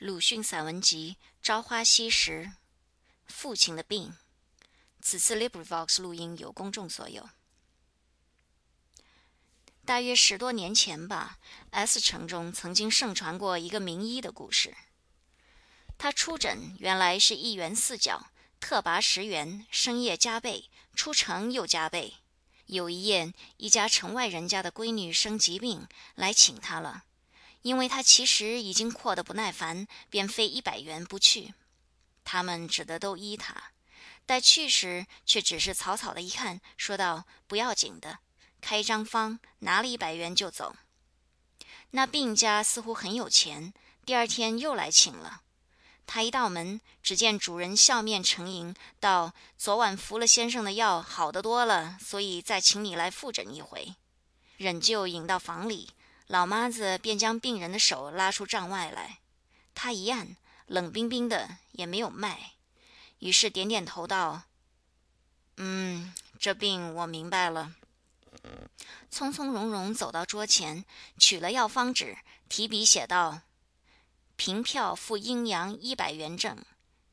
鲁迅散文集《朝花夕拾》，父亲的病。此次 LibriVox 录音由公众所有。大约十多年前吧，S 城中曾经盛传过一个名医的故事。他出诊原来是一元四角，特拔十元，深夜加倍，出城又加倍。有一夜，一家城外人家的闺女生疾病，来请他了。因为他其实已经阔得不耐烦，便费一百元不去。他们只得都依他。待去时，却只是草草的一看，说道：“不要紧的，开张方，拿了一百元就走。”那病家似乎很有钱，第二天又来请了。他一到门，只见主人笑面沉吟，道：“昨晚服了先生的药，好得多了，所以再请你来复诊一回。”忍就引到房里。老妈子便将病人的手拉出帐外来，他一按，冷冰冰的，也没有脉。于是点点头道：“嗯，这病我明白了。”从从容容走到桌前，取了药方纸，提笔写道：“凭票付阴阳一百元正。”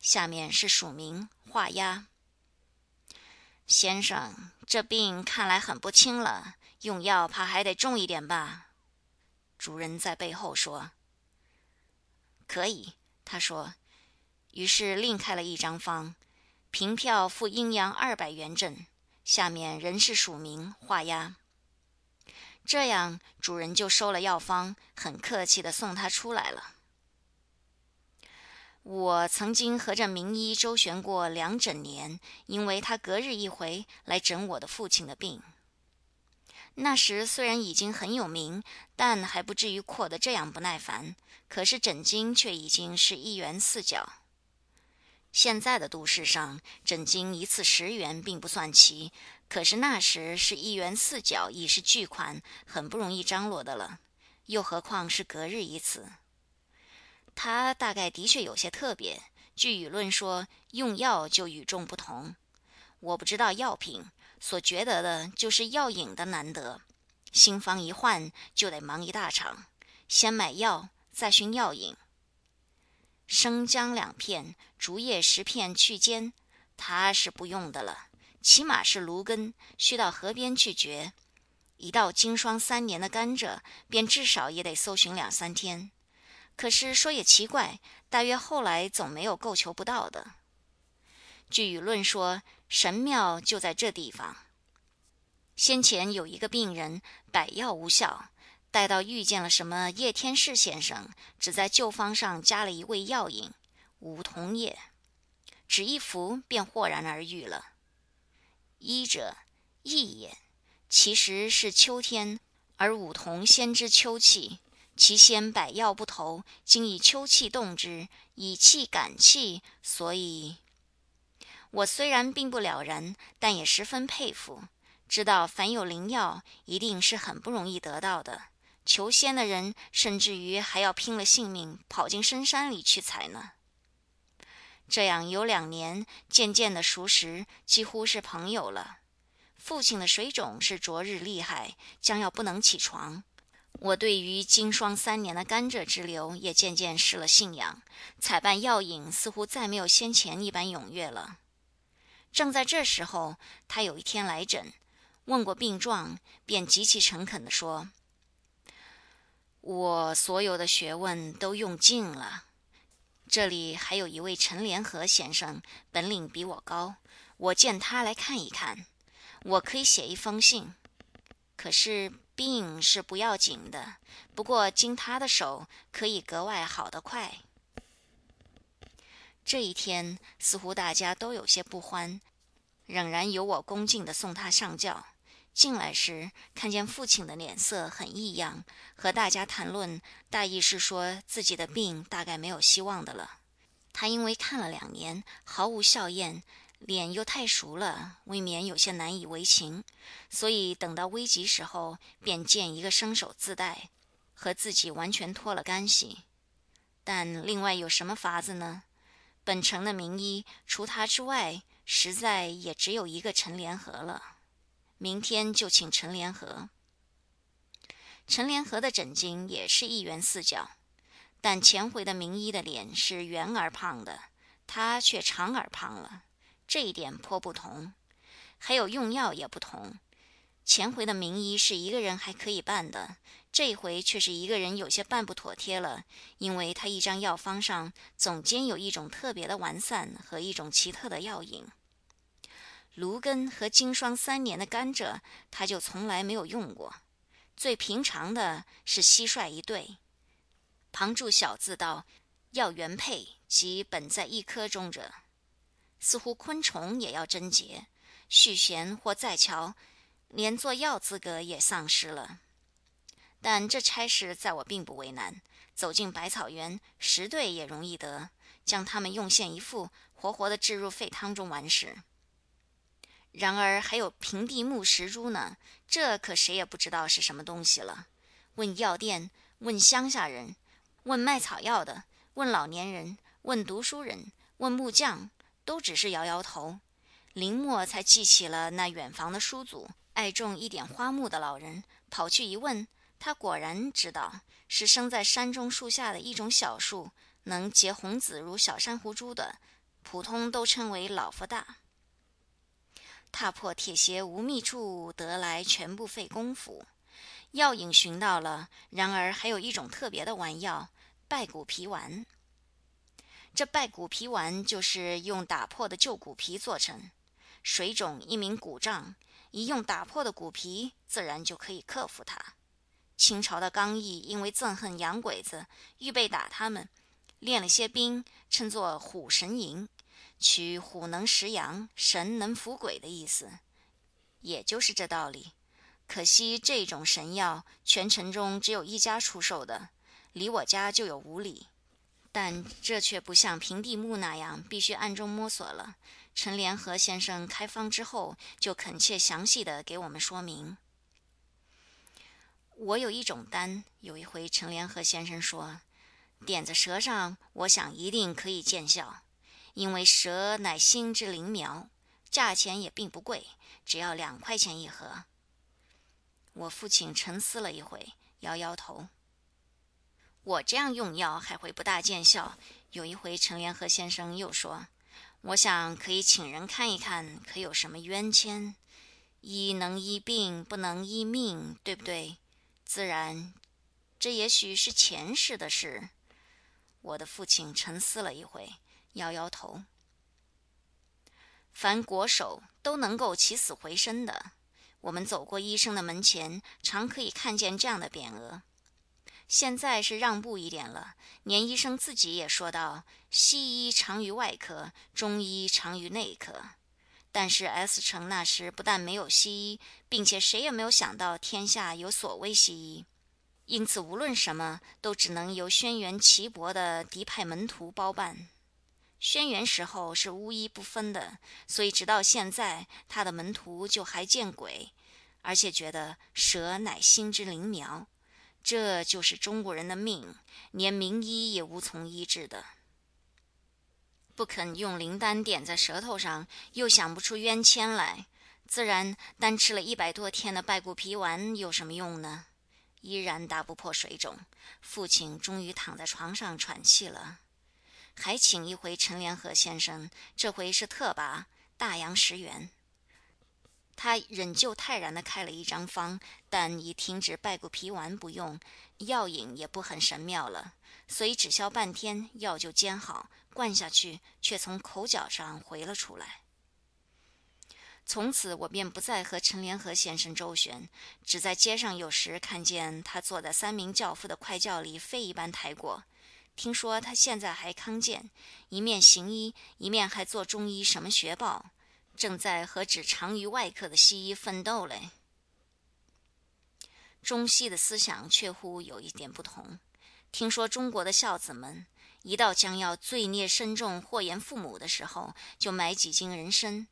下面是署名画押。先生，这病看来很不轻了，用药怕还得重一点吧？主人在背后说：“可以。”他说，于是另开了一张方，凭票付阴阳二百元正，下面仍是署名画押。这样，主人就收了药方，很客气的送他出来了。我曾经和这名医周旋过两整年，因为他隔日一回来诊我的父亲的病。那时虽然已经很有名，但还不至于阔得这样不耐烦。可是诊金却已经是一元四角。现在的都市上，诊金一次十元并不算奇，可是那时是一元四角，已是巨款，很不容易张罗的了。又何况是隔日一次。他大概的确有些特别。据舆论说，用药就与众不同。我不知道药品。所觉得的就是药引的难得，新方一换就得忙一大场，先买药，再寻药引。生姜两片，竹叶十片去尖，他是不用的了。起码是芦根，需到河边去掘。一到经霜三年的甘蔗，便至少也得搜寻两三天。可是说也奇怪，大约后来总没有够求不到的。据舆论说。神庙就在这地方。先前有一个病人，百药无效，待到遇见了什么叶天士先生，只在旧方上加了一味药引梧桐叶，只一服便豁然而愈了。医者，异也，其实是秋天，而梧桐先知秋气，其先百药不投，今以秋气动之，以气感气，所以。我虽然并不了然，但也十分佩服。知道凡有灵药，一定是很不容易得到的。求仙的人，甚至于还要拼了性命跑进深山里去采呢。这样有两年，渐渐的熟识，几乎是朋友了。父亲的水肿是昨日厉害，将要不能起床。我对于经霜三年的甘蔗之流，也渐渐失了信仰。采办药引，似乎再没有先前一般踊跃了。正在这时候，他有一天来诊，问过病状，便极其诚恳地说：“我所有的学问都用尽了。这里还有一位陈连和先生，本领比我高，我见他来看一看，我可以写一封信。可是病是不要紧的，不过经他的手，可以格外好得快。”这一天似乎大家都有些不欢，仍然由我恭敬地送他上轿。进来时，看见父亲的脸色很异样，和大家谈论，大意是说自己的病大概没有希望的了。他因为看了两年毫无笑靥，脸又太熟了，未免有些难以为情，所以等到危急时候，便见一个生手自带，和自己完全脱了干系。但另外有什么法子呢？本城的名医，除他之外，实在也只有一个陈联合了。明天就请陈联合。陈联合的诊金也是一元四角，但前回的名医的脸是圆而胖的，他却长而胖了，这一点颇不同。还有用药也不同，前回的名医是一个人还可以办的。这回却是一个人有些办不妥帖了，因为他一张药方上总兼有一种特别的丸散和一种奇特的药引。芦根和经霜三年的甘蔗，他就从来没有用过。最平常的是蟋蟀一对。旁注小字道：“药原配即本在一颗中者。”似乎昆虫也要贞洁，续弦或再瞧，连做药资格也丧失了。但这差事在我并不为难，走进百草园，十对也容易得，将它们用线一覆，活活的置入沸汤中完事。然而还有平地木石珠呢，这可谁也不知道是什么东西了。问药店，问乡下人，问卖草药的，问老年人，问读书人，问木匠，都只是摇摇头。林默才记起了那远房的叔祖，爱种一点花木的老人，跑去一问。他果然知道是生在山中树下的一种小树，能结红子如小珊瑚珠的，普通都称为老佛大。踏破铁鞋无觅处，得来全不费功夫。药引寻到了，然而还有一种特别的丸药——败骨皮丸。这败骨皮丸就是用打破的旧骨皮做成，水肿一名骨胀，一用打破的骨皮，自然就可以克服它。清朝的刚毅因为憎恨洋鬼子，预备打他们，练了些兵，称作虎神营，取虎能食羊，神能伏鬼的意思，也就是这道理。可惜这种神药，全城中只有一家出售的，离我家就有五里。但这却不像平地木那样，必须暗中摸索了。陈联和先生开方之后，就恳切详细的给我们说明。我有一种丹，有一回陈联和先生说，点在舌上，我想一定可以见效，因为舌乃心之灵苗，价钱也并不贵，只要两块钱一盒。我父亲沉思了一回，摇摇头。我这样用药还会不大见效。有一回陈联和先生又说，我想可以请人看一看，可有什么冤签？医能医病，不能医命，对不对？自然，这也许是前世的事。我的父亲沉思了一回，摇摇头。凡国手都能够起死回生的，我们走过医生的门前，常可以看见这样的匾额。现在是让步一点了，连医生自己也说道：西医长于外科，中医长于内科。但是 S 城那时不但没有西医，并且谁也没有想到天下有所谓西医，因此无论什么都只能由轩辕岐伯的嫡派门徒包办。轩辕时候是巫医不分的，所以直到现在他的门徒就还见鬼，而且觉得蛇乃心之灵苗，这就是中国人的命，连名医也无从医治的。不肯用灵丹点在舌头上，又想不出冤签来，自然单吃了一百多天的败骨皮丸有什么用呢？依然打不破水肿。父亲终于躺在床上喘气了，还请一回陈联合先生，这回是特拔大洋十元。他仍旧泰然地开了一张方，但已停止败骨皮丸不用，药引也不很神妙了，所以只消半天，药就煎好。灌下去，却从口角上回了出来。从此，我便不再和陈联合先生周旋，只在街上有时看见他坐在三名教夫的快轿里飞一般抬过。听说他现在还康健，一面行医，一面还做中医什么学报，正在和只长于外科的西医奋斗嘞。中西的思想确乎有一点不同。听说中国的孝子们。一到将要罪孽深重、祸延父母的时候，就买几斤人参，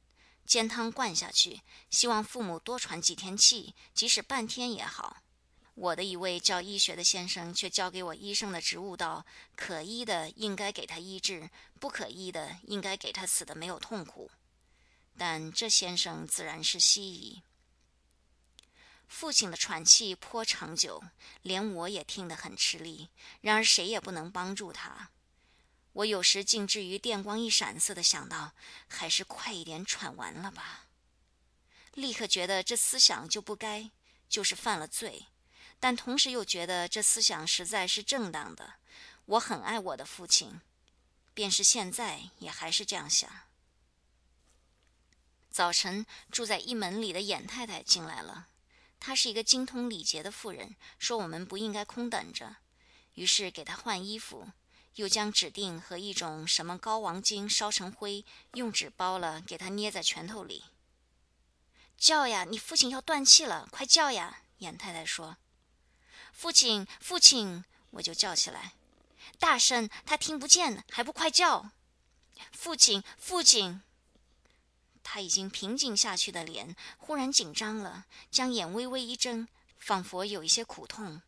煎汤灌下去，希望父母多喘几天气，即使半天也好。我的一位教医学的先生却教给我医生的职务道：可医的应该给他医治，不可医的应该给他死的没有痛苦。但这先生自然是西医。父亲的喘气颇长久，连我也听得很吃力。然而谁也不能帮助他。我有时竟至于电光一闪似的想到，还是快一点喘完了吧。立刻觉得这思想就不该，就是犯了罪，但同时又觉得这思想实在是正当的。我很爱我的父亲，便是现在也还是这样想。早晨，住在一门里的严太太进来了。她是一个精通礼节的妇人，说我们不应该空等着，于是给她换衣服，又将指定和一种什么高王精烧成灰，用纸包了，给他捏在拳头里。叫呀，你父亲要断气了，快叫呀！严太太说：“父亲，父亲！”我就叫起来，大声，他听不见，还不快叫！父亲，父亲！他已经平静下去的脸忽然紧张了，将眼微微一睁，仿佛有一些苦痛。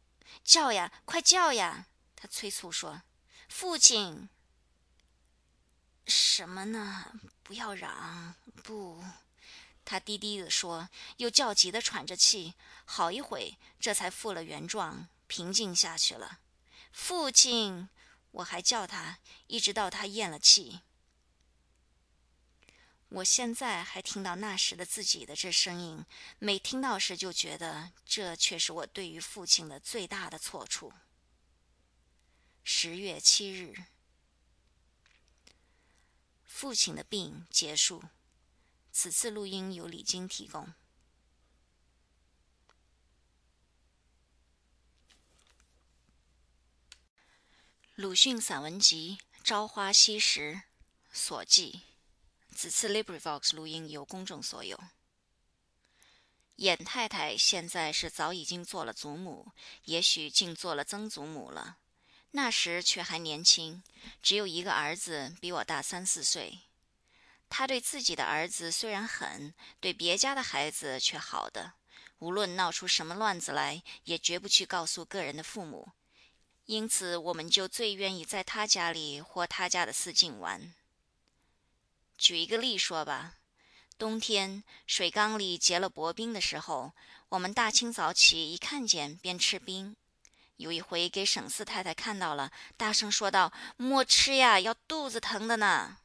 叫呀，快叫呀！他催促说：“父亲，什么呢？不要嚷，不。”他低低地说，又焦急地喘着气。好一会，这才复了原状，平静下去了。父亲，我还叫他，一直到他咽了气。我现在还听到那时的自己的这声音，每听到时就觉得这却是我对于父亲的最大的错处。十月七日，父亲的病结束。此次录音由李晶提供。鲁迅散文集《朝花夕拾》所记。此次 LibriVox 录音由公众所有。严太太现在是早已经做了祖母，也许竟做了曾祖母了。那时却还年轻，只有一个儿子，比我大三四岁。他对自己的儿子虽然狠，对别家的孩子却好的。无论闹出什么乱子来，也绝不去告诉个人的父母。因此，我们就最愿意在他家里或他家的四境玩。举一个例说吧，冬天水缸里结了薄冰的时候，我们大清早起一看见便吃冰。有一回给沈四太太看到了，大声说道：“莫吃呀，要肚子疼的呢。”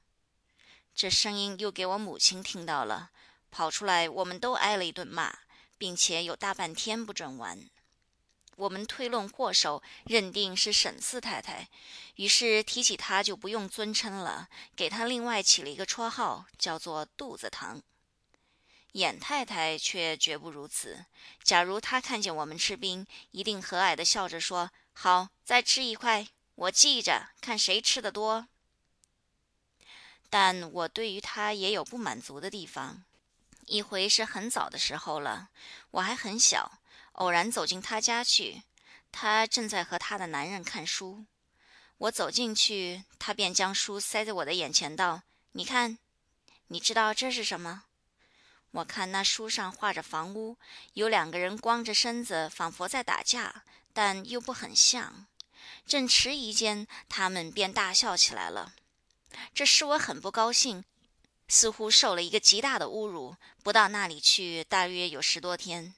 这声音又给我母亲听到了，跑出来，我们都挨了一顿骂，并且有大半天不准玩。我们推论祸首，认定是沈四太太，于是提起她就不用尊称了，给她另外起了一个绰号，叫做“肚子疼”。严太太却绝不如此。假如她看见我们吃冰，一定和蔼地笑着说：“好，再吃一块，我记着，看谁吃的多。”但我对于她也有不满足的地方。一回是很早的时候了，我还很小。偶然走进他家去，他正在和他的男人看书。我走进去，他便将书塞在我的眼前，道：“你看，你知道这是什么？”我看那书上画着房屋，有两个人光着身子，仿佛在打架，但又不很像。正迟疑间，他们便大笑起来了。这使我很不高兴，似乎受了一个极大的侮辱。不到那里去，大约有十多天。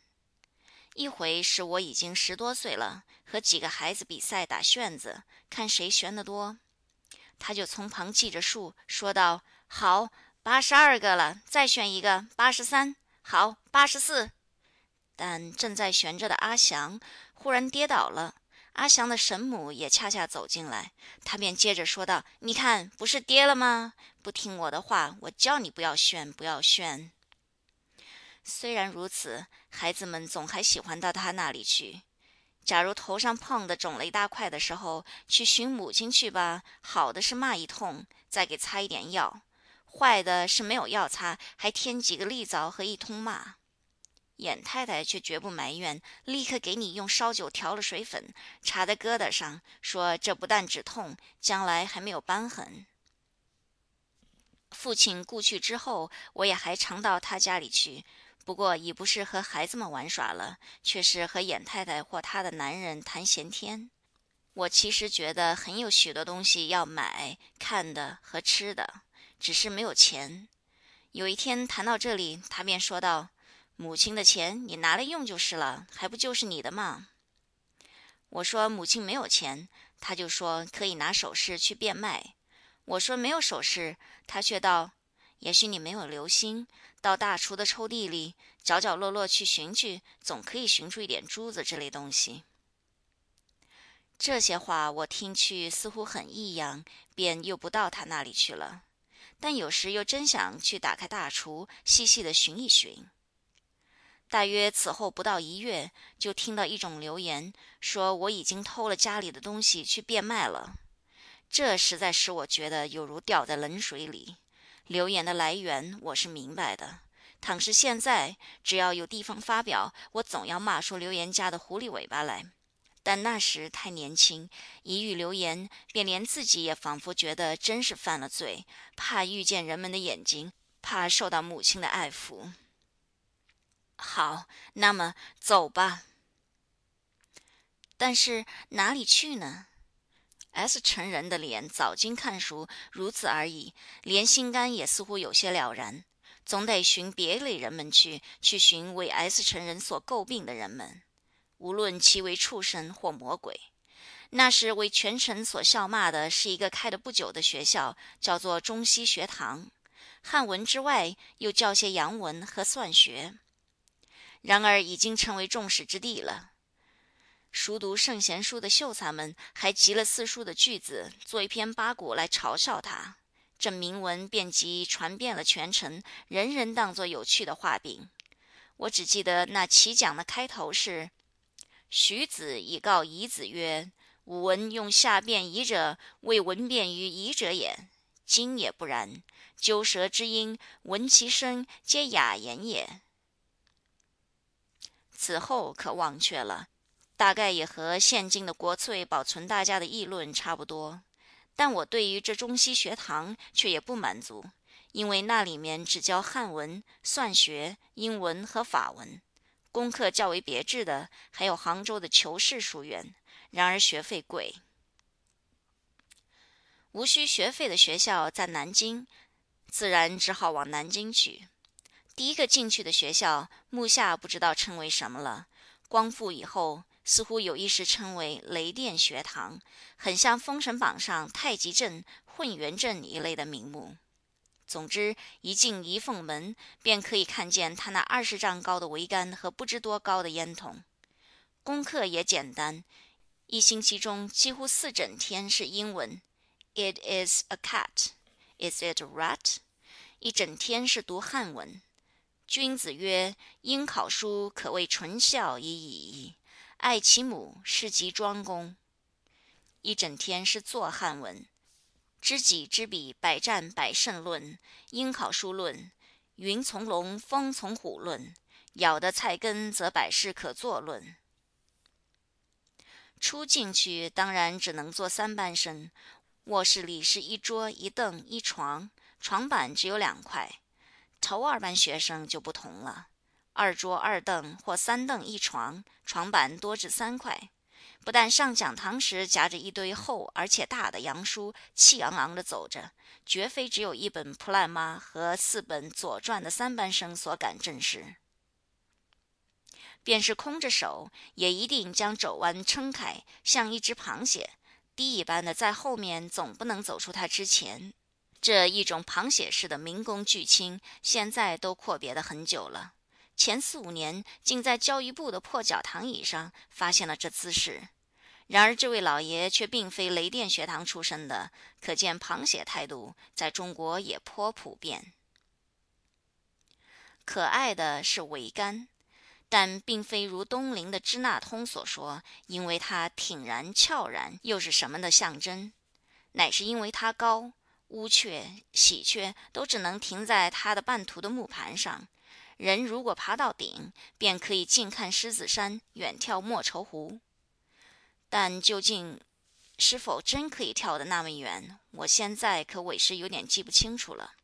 一回是我已经十多岁了，和几个孩子比赛打旋子，看谁旋得多。他就从旁记着数，说道：“好，八十二个了，再选一个，八十三。好，八十四。”但正在悬着的阿祥忽然跌倒了，阿祥的神母也恰恰走进来，他便接着说道：“你看，不是跌了吗？不听我的话，我叫你不要炫，不要炫。”虽然如此，孩子们总还喜欢到他那里去。假如头上碰的肿了一大块的时候，去寻母亲去吧。好的是骂一通，再给擦一点药；坏的是没有药擦，还添几个利枣和一通骂。严太太却绝不埋怨，立刻给你用烧酒调了水粉，插在疙瘩上，说这不但止痛，将来还没有瘢痕。父亲故去之后，我也还常到他家里去。不过已不是和孩子们玩耍了，却是和严太太或她的男人谈闲天。我其实觉得很有许多东西要买、看的和吃的，只是没有钱。有一天谈到这里，他便说道：“母亲的钱你拿来用就是了，还不就是你的吗？”我说：“母亲没有钱。”他就说：“可以拿首饰去变卖。”我说：“没有首饰。”他却道：“也许你没有留心，到大厨的抽屉里角角落落去寻去，总可以寻出一点珠子这类东西。”这些话我听去似乎很异样，便又不到他那里去了。但有时又真想去打开大厨，细细的寻一寻。大约此后不到一月，就听到一种流言，说我已经偷了家里的东西去变卖了。这实在使我觉得有如掉在冷水里。流言的来源我是明白的，倘是现在，只要有地方发表，我总要骂出流言家的狐狸尾巴来。但那时太年轻，一遇流言，便连自己也仿佛觉得真是犯了罪，怕遇见人们的眼睛，怕受到母亲的爱抚。好，那么走吧。但是哪里去呢？S 成人的脸早经看熟，如此而已，连心肝也似乎有些了然。总得寻别类人们去，去寻为 S 成人所诟病的人们。无论其为畜生或魔鬼，那时为全城所笑骂的是一个开的不久的学校，叫做中西学堂。汉文之外，又教些洋文和算学。然而已经成为众矢之的了。熟读圣贤书的秀才们，还集了四书的句子，做一篇八股来嘲笑他。这铭文便即传遍了全城，人人当作有趣的画饼。我只记得那起讲的开头是。徐子以告夷子曰：“吾闻用下辩夷者，未闻辩于夷者也。今也不然。鸠舌之音，闻其声，皆雅言也。”此后可忘却了，大概也和现今的国粹保存大家的议论差不多。但我对于这中西学堂却也不满足，因为那里面只教汉文、算学、英文和法文。功课较为别致的，还有杭州的求是书院，然而学费贵。无需学费的学校在南京，自然只好往南京去。第一个进去的学校，目下不知道称为什么了。光复以后，似乎有一时称为雷电学堂，很像《封神榜》上太极阵、混元阵一类的名目。总之，一进仪凤门，便可以看见他那二十丈高的桅杆和不知多高的烟筒。功课也简单，一星期中几乎四整天是英文。It is a cat. Is it a rat? 一整天是读汉文。君子曰：“应考书，可谓纯孝已矣。爱其母，是及庄公。”一整天是做汉文。知己知彼，百战百胜论，应考书论，云从龙，风从虎论，咬得菜根则百事可作论。初进去当然只能坐三班生，卧室里是一桌一凳一床，床板只有两块。头二班学生就不同了，二桌二凳或三凳一床，床板多至三块。不但上讲堂时夹着一堆厚而且大的洋书，气昂昂地走着，绝非只有一本《普赖妈》和四本《左传》的三班生所敢正视。便是空着手，也一定将肘弯撑开，像一只螃蟹。低一般的在后面，总不能走出他之前。这一种螃蟹式的民工巨青，现在都阔别的很久了。前四五年，竟在教育部的破脚堂椅上发现了这姿势。然而，这位老爷却并非雷电学堂出身的，可见螃蟹态度在中国也颇普遍。可爱的是桅杆，但并非如东陵的支那通所说，因为它挺然翘然，又是什么的象征？乃是因为它高，乌鹊、喜鹊都只能停在它的半途的木盘上。人如果爬到顶，便可以近看狮子山，远眺莫愁湖。但究竟是否真可以跳得那么远，我现在可委实有点记不清楚了。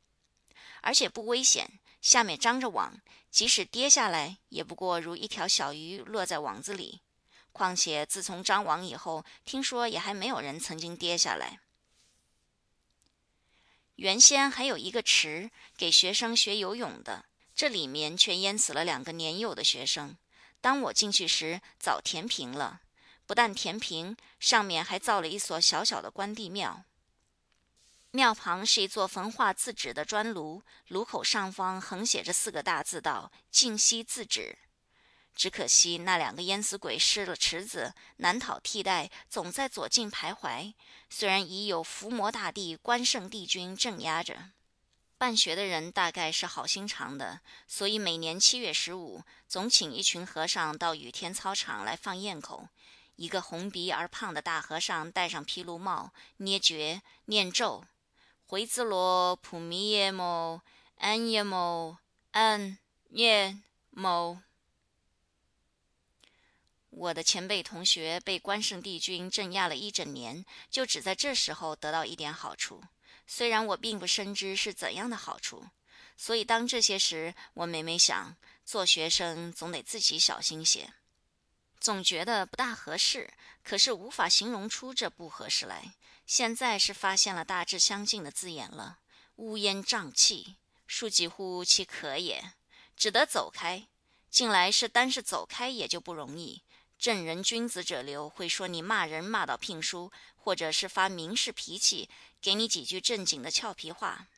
而且不危险，下面张着网，即使跌下来，也不过如一条小鱼落在网子里。况且自从张网以后，听说也还没有人曾经跌下来。原先还有一个池给学生学游泳的，这里面却淹死了两个年幼的学生。当我进去时，早填平了。不但填平，上面还造了一所小小的关帝庙。庙旁是一座焚化自纸的砖炉，炉口上方横写着四个大字道：“静息自止。”只可惜那两个淹死鬼失了池子，难讨替代，总在左近徘徊。虽然已有伏魔大帝、关圣帝君镇压着，办学的人大概是好心肠的，所以每年七月十五，总请一群和尚到雨天操场来放焰口。一个红鼻而胖的大和尚戴上毗卢帽，捏诀念咒：“回兹罗普弥耶摩安耶摩安耶摩。”我的前辈同学被关圣帝君镇压了一整年，就只在这时候得到一点好处。虽然我并不深知是怎样的好处，所以当这些时，我每每想，做学生总得自己小心些，总觉得不大合适，可是无法形容出这不合适来。现在是发现了大致相近的字眼了：乌烟瘴气，庶几乎其可也，只得走开。近来是单是走开也就不容易。正人君子者流，会说你骂人骂到聘书，或者是发明士脾气，给你几句正经的俏皮话。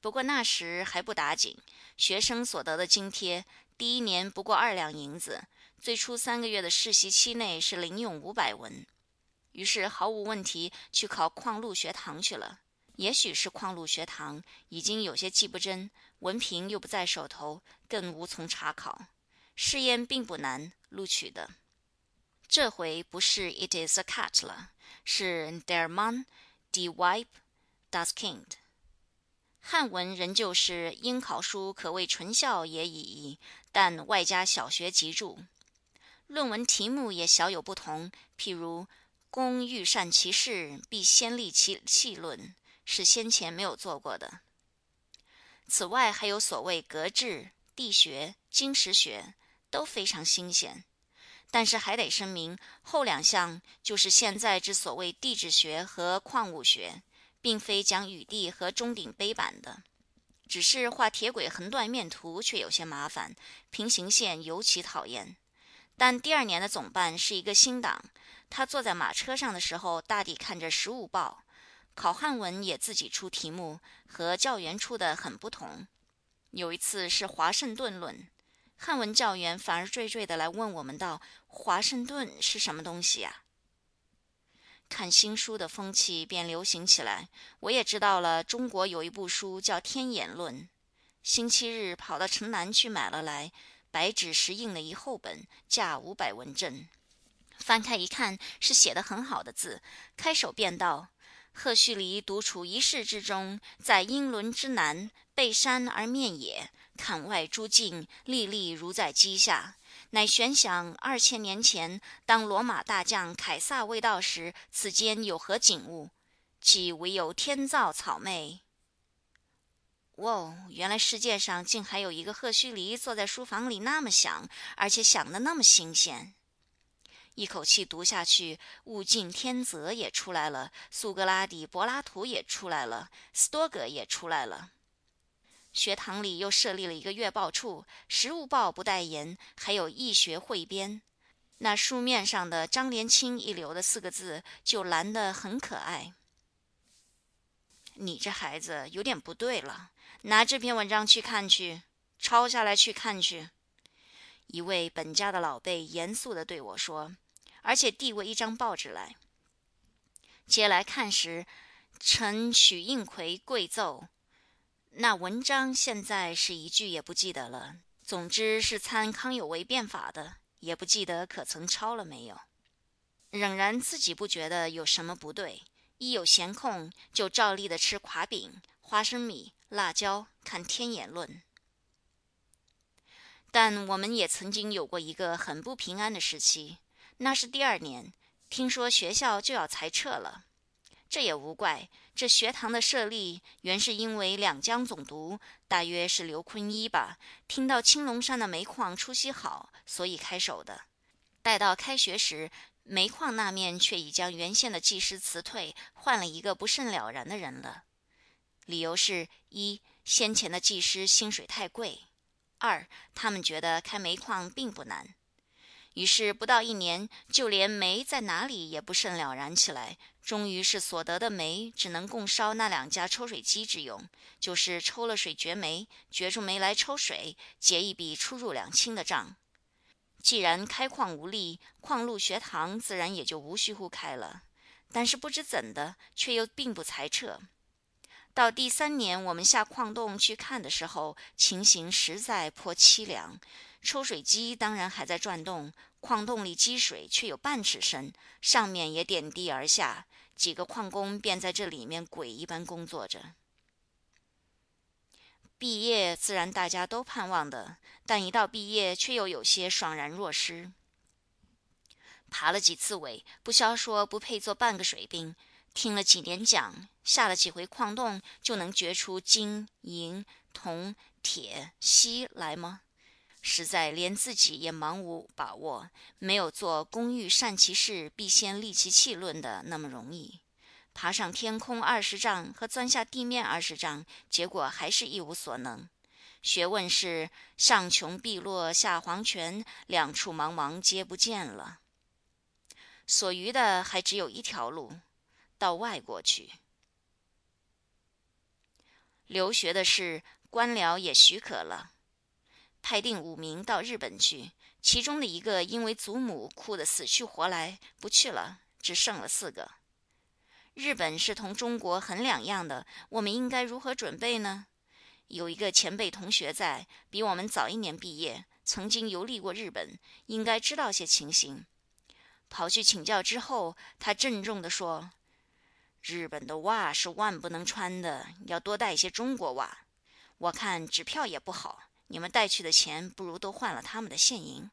不过那时还不打紧，学生所得的津贴，第一年不过二两银子，最初三个月的实习期内是零用五百文，于是毫无问题去考矿路学堂去了。也许是矿路学堂已经有些记不真，文凭又不在手头，更无从查考。试验并不难，录取的。这回不是 It is a cat 了，是 Der Mann, die Weib, das Kind。汉文仍旧是应考书，可谓纯孝也已，但外加小学集注。论文题目也小有不同，譬如“公欲善其事，必先利其器论”，是先前没有做过的。此外，还有所谓格致、地学、经史学。都非常新鲜，但是还得声明，后两项就是现在之所谓地质学和矿物学，并非讲雨地和钟鼎碑板的，只是画铁轨横断面图却有些麻烦，平行线尤其讨厌。但第二年的总办是一个新党，他坐在马车上的时候，大抵看着《食物报》，考汉文也自己出题目，和教员出的很不同。有一次是华盛顿论。汉文教员反而惴惴的来问我们道：“华盛顿是什么东西呀？”看新书的风气便流行起来。我也知道了，中国有一部书叫《天演论》。星期日跑到城南去买了来，白纸石印了一厚本，价五百文正。翻开一看，是写的很好的字。开手便道：“赫胥黎独处一室之中，在英伦之南，背山而面也。槛外诸境，历历如在机下。乃悬想二千年前，当罗马大将凯撒未到时，此间有何景物？岂唯有天造草昧？哦，原来世界上竟还有一个赫胥黎坐在书房里那么想，而且想的那么新鲜。一口气读下去，物竞天择也出来了，苏格拉底、柏拉图也出来了，斯多葛也出来了。学堂里又设立了一个月报处，《食物报》不代言，还有易学汇编。那书面上的张连清一流的四个字就蓝得很可爱。你这孩子有点不对了，拿这篇文章去看去，抄下来去看去。一位本家的老辈严肃地对我说，而且递过一张报纸来。接来看时，臣许应奎跪奏。那文章现在是一句也不记得了。总之是参康有为变法的，也不记得可曾抄了没有。仍然自己不觉得有什么不对，一有闲空就照例的吃垮饼、花生米、辣椒，看《天眼论》。但我们也曾经有过一个很不平安的时期，那是第二年，听说学校就要裁撤了。这也无怪，这学堂的设立原是因为两江总督，大约是刘坤一吧，听到青龙山的煤矿出息好，所以开手的。待到开学时，煤矿那面却已将原先的技师辞退，换了一个不甚了然的人了。理由是一先前的技师薪水太贵；二，他们觉得开煤矿并不难。于是不到一年，就连煤在哪里也不甚了然起来。终于是所得的煤只能供烧那两家抽水机之用，就是抽了水掘煤，掘出煤来抽水，结一笔出入两清的账。既然开矿无力，矿路学堂自然也就无需乎开了。但是不知怎的，却又并不裁撤。到第三年，我们下矿洞去看的时候，情形实在颇凄凉。抽水机当然还在转动，矿洞里积水却有半尺深，上面也点滴而下，几个矿工便在这里面鬼一般工作着。毕业自然大家都盼望的，但一到毕业却又有些爽然若失。爬了几次尾，不消说不配做半个水兵；听了几年讲，下了几回矿洞，就能掘出金银铜铁锡来吗？实在连自己也茫无把握，没有做“工欲善其事，必先利其器”论的那么容易。爬上天空二十丈和钻下地面二十丈，结果还是一无所能。学问是上穷碧落下黄泉，两处茫茫皆不见了。所余的还只有一条路，到外国去。留学的事，官僚也许可了。派定五名到日本去，其中的一个因为祖母哭得死去活来，不去了，只剩了四个。日本是同中国很两样的，我们应该如何准备呢？有一个前辈同学在，比我们早一年毕业，曾经游历过日本，应该知道些情形。跑去请教之后，他郑重地说：“日本的袜是万不能穿的，要多带一些中国袜。我看纸票也不好。”你们带去的钱，不如都换了他们的现银。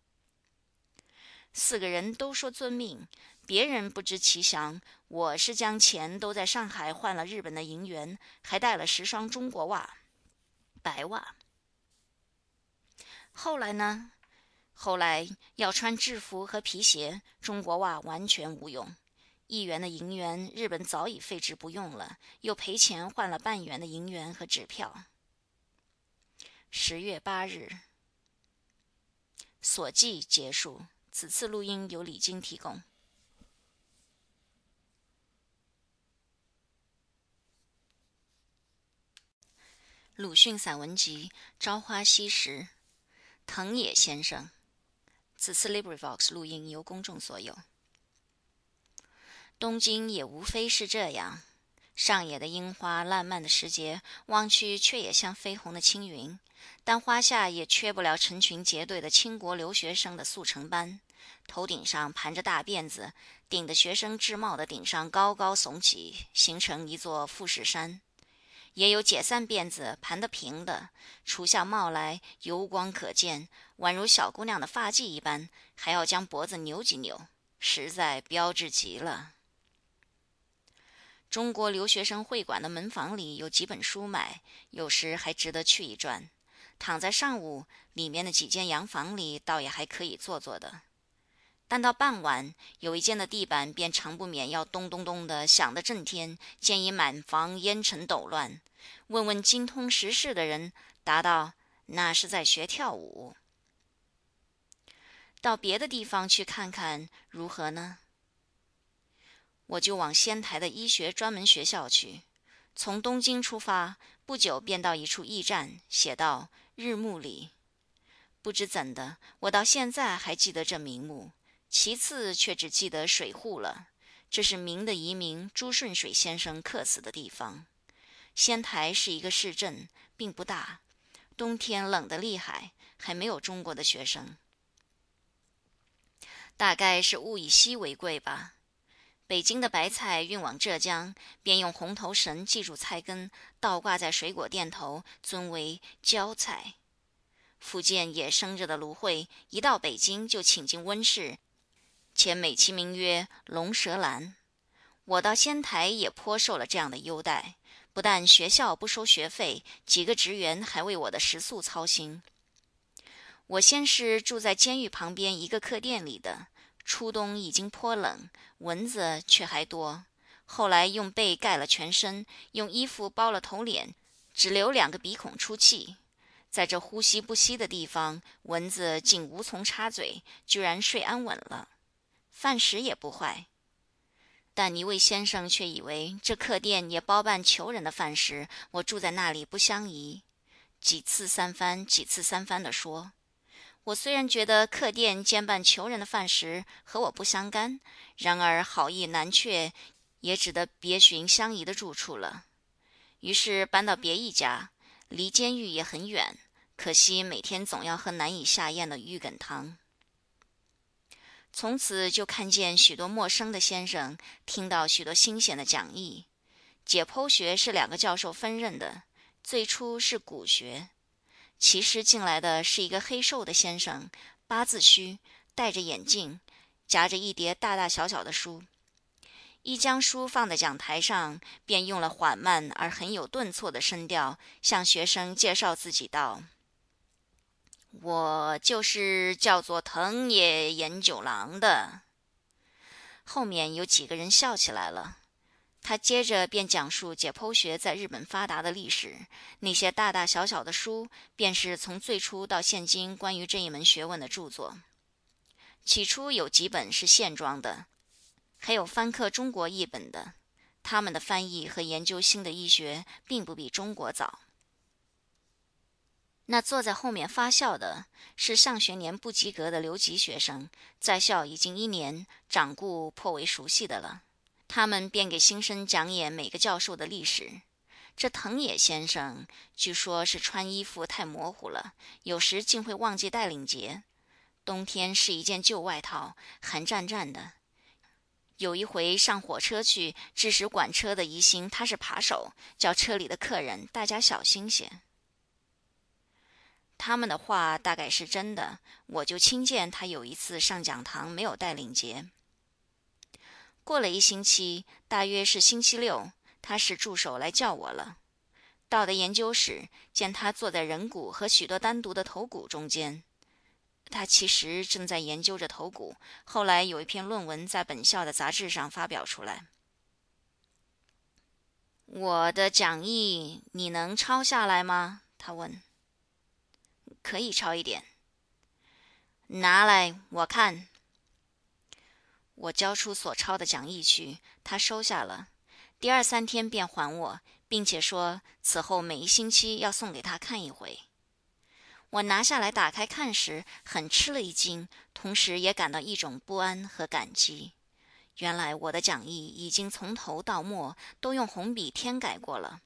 四个人都说遵命，别人不知其详。我是将钱都在上海换了日本的银元，还带了十双中国袜，白袜。后来呢？后来要穿制服和皮鞋，中国袜完全无用。一元的银元，日本早已废止不用了，又赔钱换了半元的银元和纸票。十月八日，所记结束。此次录音由李晶提供。鲁迅散文集《朝花夕拾》，藤野先生。此次 LibriVox 录音由公众所有。东京也无非是这样。上野的樱花烂漫的时节，望去却也像绯红的青云。但花下也缺不了成群结队的倾国留学生的速成班，头顶上盘着大辫子，顶的学生制帽的顶上高高耸起，形成一座富士山；也有解散辫子盘得平的，除下帽来油光可见，宛如小姑娘的发髻一般，还要将脖子扭几扭，实在标致极了。中国留学生会馆的门房里有几本书买，有时还值得去一转。躺在上午，里面的几间洋房里倒也还可以坐坐的。但到傍晚，有一间的地板便常不免要咚咚咚的响得震天，见已满房烟尘抖乱。问问精通时事的人，答道：“那是在学跳舞。”到别的地方去看看如何呢？我就往仙台的医学专门学校去。从东京出发，不久便到一处驿站，写道：“日暮里。”不知怎的，我到现在还记得这名目。其次却只记得水户了。这是明的遗民朱顺水先生客死的地方。仙台是一个市镇，并不大。冬天冷得厉害，还没有中国的学生。大概是物以稀为贵吧。北京的白菜运往浙江，便用红头绳系住菜根，倒挂在水果店头，尊为浇菜。福建也生着的芦荟，一到北京就请进温室，且美其名曰龙舌兰。我到仙台也颇受了这样的优待，不但学校不收学费，几个职员还为我的食宿操心。我先是住在监狱旁边一个客店里的。初冬已经颇冷，蚊子却还多。后来用被盖了全身，用衣服包了头脸，只留两个鼻孔出气。在这呼吸不息的地方，蚊子竟无从插嘴，居然睡安稳了。饭食也不坏。但一位先生却以为这客店也包办囚人的饭食，我住在那里不相宜，几次三番，几次三番地说：“我虽然觉得客店兼办囚人的饭食和我不相干，然而好意难却，也只得别寻相宜的住处了。于是搬到别一家，离监狱也很远，可惜每天总要喝难以下咽的玉梗汤。”从此就看见许多陌生的先生，听到许多新鲜的讲义。解剖学是两个教授分任的，最初是骨学。其实进来的是一个黑瘦的先生，八字须，戴着眼镜，夹着一叠大大小小的书。一将书放在讲台上，便用了缓慢而很有顿挫的声调，向学生介绍自己道。我就是叫做藤野研九郎的。后面有几个人笑起来了。他接着便讲述解剖学在日本发达的历史。那些大大小小的书，便是从最初到现今关于这一门学问的著作。起初有几本是现装的，还有翻刻中国译本的。他们的翻译和研究新的医学，并不比中国早。那坐在后面发笑的是上学年不及格的留级学生，在校已经一年，掌故颇为熟悉的了。他们便给新生讲演每个教授的历史。这藤野先生据说是穿衣服太模糊了，有时竟会忘记带领结。冬天是一件旧外套，寒战战的。有一回上火车去，致使管车的疑心他是扒手，叫车里的客人大家小心些。他们的话大概是真的，我就亲见他有一次上讲堂没有带领结。过了一星期，大约是星期六，他使助手来叫我了。到的研究室，见他坐在人骨和许多单独的头骨中间。他其实正在研究着头骨。后来有一篇论文在本校的杂志上发表出来。我的讲义你能抄下来吗？他问。可以抄一点，拿来我看。我交出所抄的讲义去，他收下了。第二三天便还我，并且说此后每一星期要送给他看一回。我拿下来打开看时，很吃了一惊，同时也感到一种不安和感激。原来我的讲义已经从头到末都用红笔添改过了。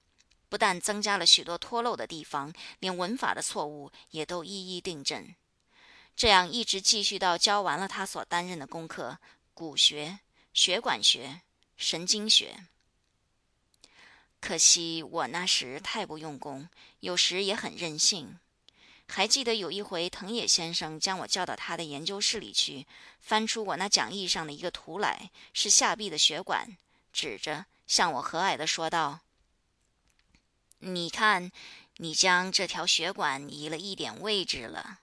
不但增加了许多脱漏的地方，连文法的错误也都一一订正。这样一直继续到教完了他所担任的功课——骨学、血管学、神经学。可惜我那时太不用功，有时也很任性。还记得有一回，藤野先生将我叫到他的研究室里去，翻出我那讲义上的一个图来，是下臂的血管，指着向我和蔼地说道。你看，你将这条血管移了一点位置了。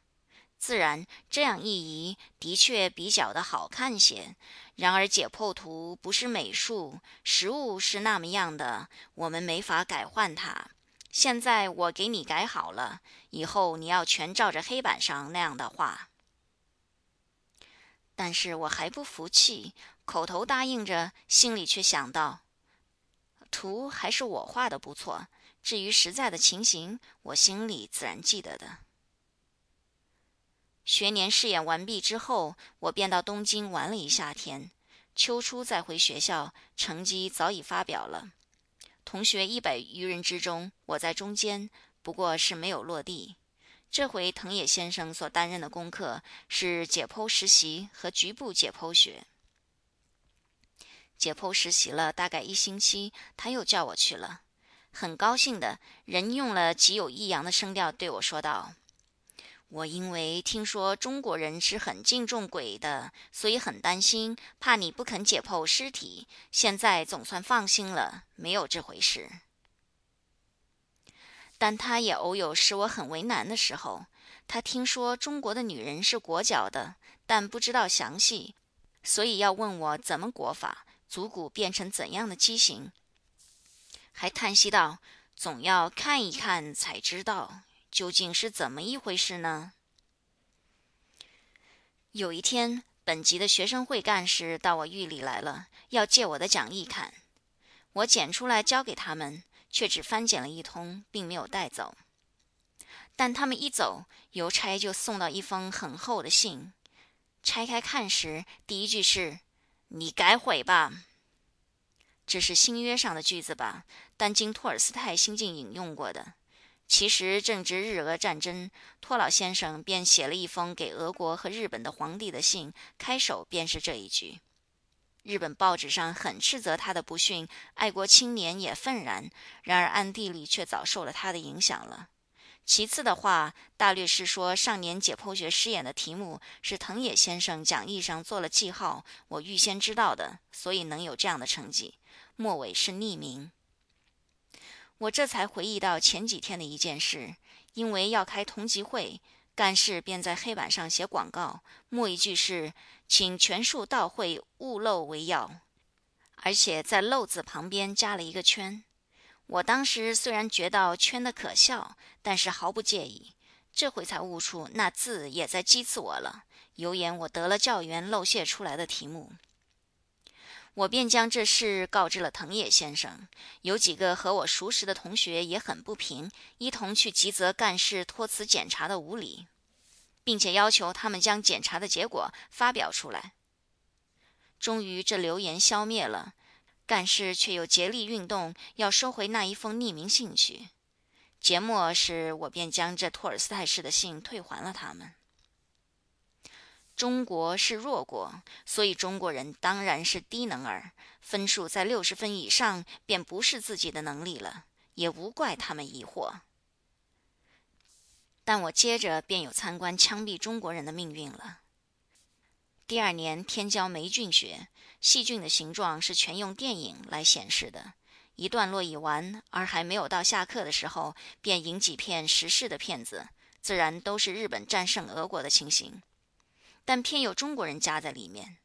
自然，这样一移，的确比较的好看些。然而，解剖图不是美术，实物是那么样的，我们没法改换它。现在我给你改好了，以后你要全照着黑板上那样的画。但是我还不服气，口头答应着，心里却想到，图还是我画的不错。至于实在的情形，我心里自然记得的。学年试验完毕之后，我便到东京玩了一夏天。秋初再回学校，成绩早已发表了。同学一百余人之中，我在中间，不过是没有落地。这回藤野先生所担任的功课是解剖实习和局部解剖学。解剖实习了大概一星期，他又叫我去了。很高兴的人用了极有抑扬的声调对我说道：“我因为听说中国人是很敬重鬼的，所以很担心，怕你不肯解剖尸体。现在总算放心了，没有这回事。但他也偶有使我很为难的时候。他听说中国的女人是裹脚的，但不知道详细，所以要问我怎么裹法，足骨变成怎样的畸形。”还叹息道：“总要看一看才知道究竟是怎么一回事呢。有一天，本级的学生会干事到我狱里来了，要借我的讲义看。我捡出来交给他们，却只翻检了一通，并没有带走。但他们一走，邮差就送到一封很厚的信。拆开看时，第一句是：“你改悔吧。”这是新约上的句子吧？但经托尔斯泰新近引用过的。其实正值日俄战争，托老先生便写了一封给俄国和日本的皇帝的信，开首便是这一句。日本报纸上很斥责他的不逊，爱国青年也愤然，然而暗地里却早受了他的影响了。其次的话，大律师说，上年解剖学试验的题目是藤野先生讲义上做了记号，我预先知道的，所以能有这样的成绩。末尾是匿名。我这才回忆到前几天的一件事，因为要开同级会，干事便在黑板上写广告，末一句是“请全数到会，勿漏为要”，而且在“漏”字旁边加了一个圈。我当时虽然觉得圈的可笑，但是毫不介意。这回才悟出那字也在讥刺我了，有言我得了教员漏泄出来的题目。我便将这事告知了藤野先生。有几个和我熟识的同学也很不平，一同去吉泽干事托辞检查的无理，并且要求他们将检查的结果发表出来。终于这流言消灭了。干事却又竭力运动，要收回那一封匿名信去。节末时，我便将这托尔斯泰式的信退还了他们。中国是弱国，所以中国人当然是低能儿，分数在六十分以上便不是自己的能力了，也无怪他们疑惑。但我接着便有参观枪毙中国人的命运了。第二年天教霉菌学，细菌的形状是全用电影来显示的。一段落已完，而还没有到下课的时候，便引几片时事的片子，自然都是日本战胜俄国的情形，但偏有中国人夹在里面。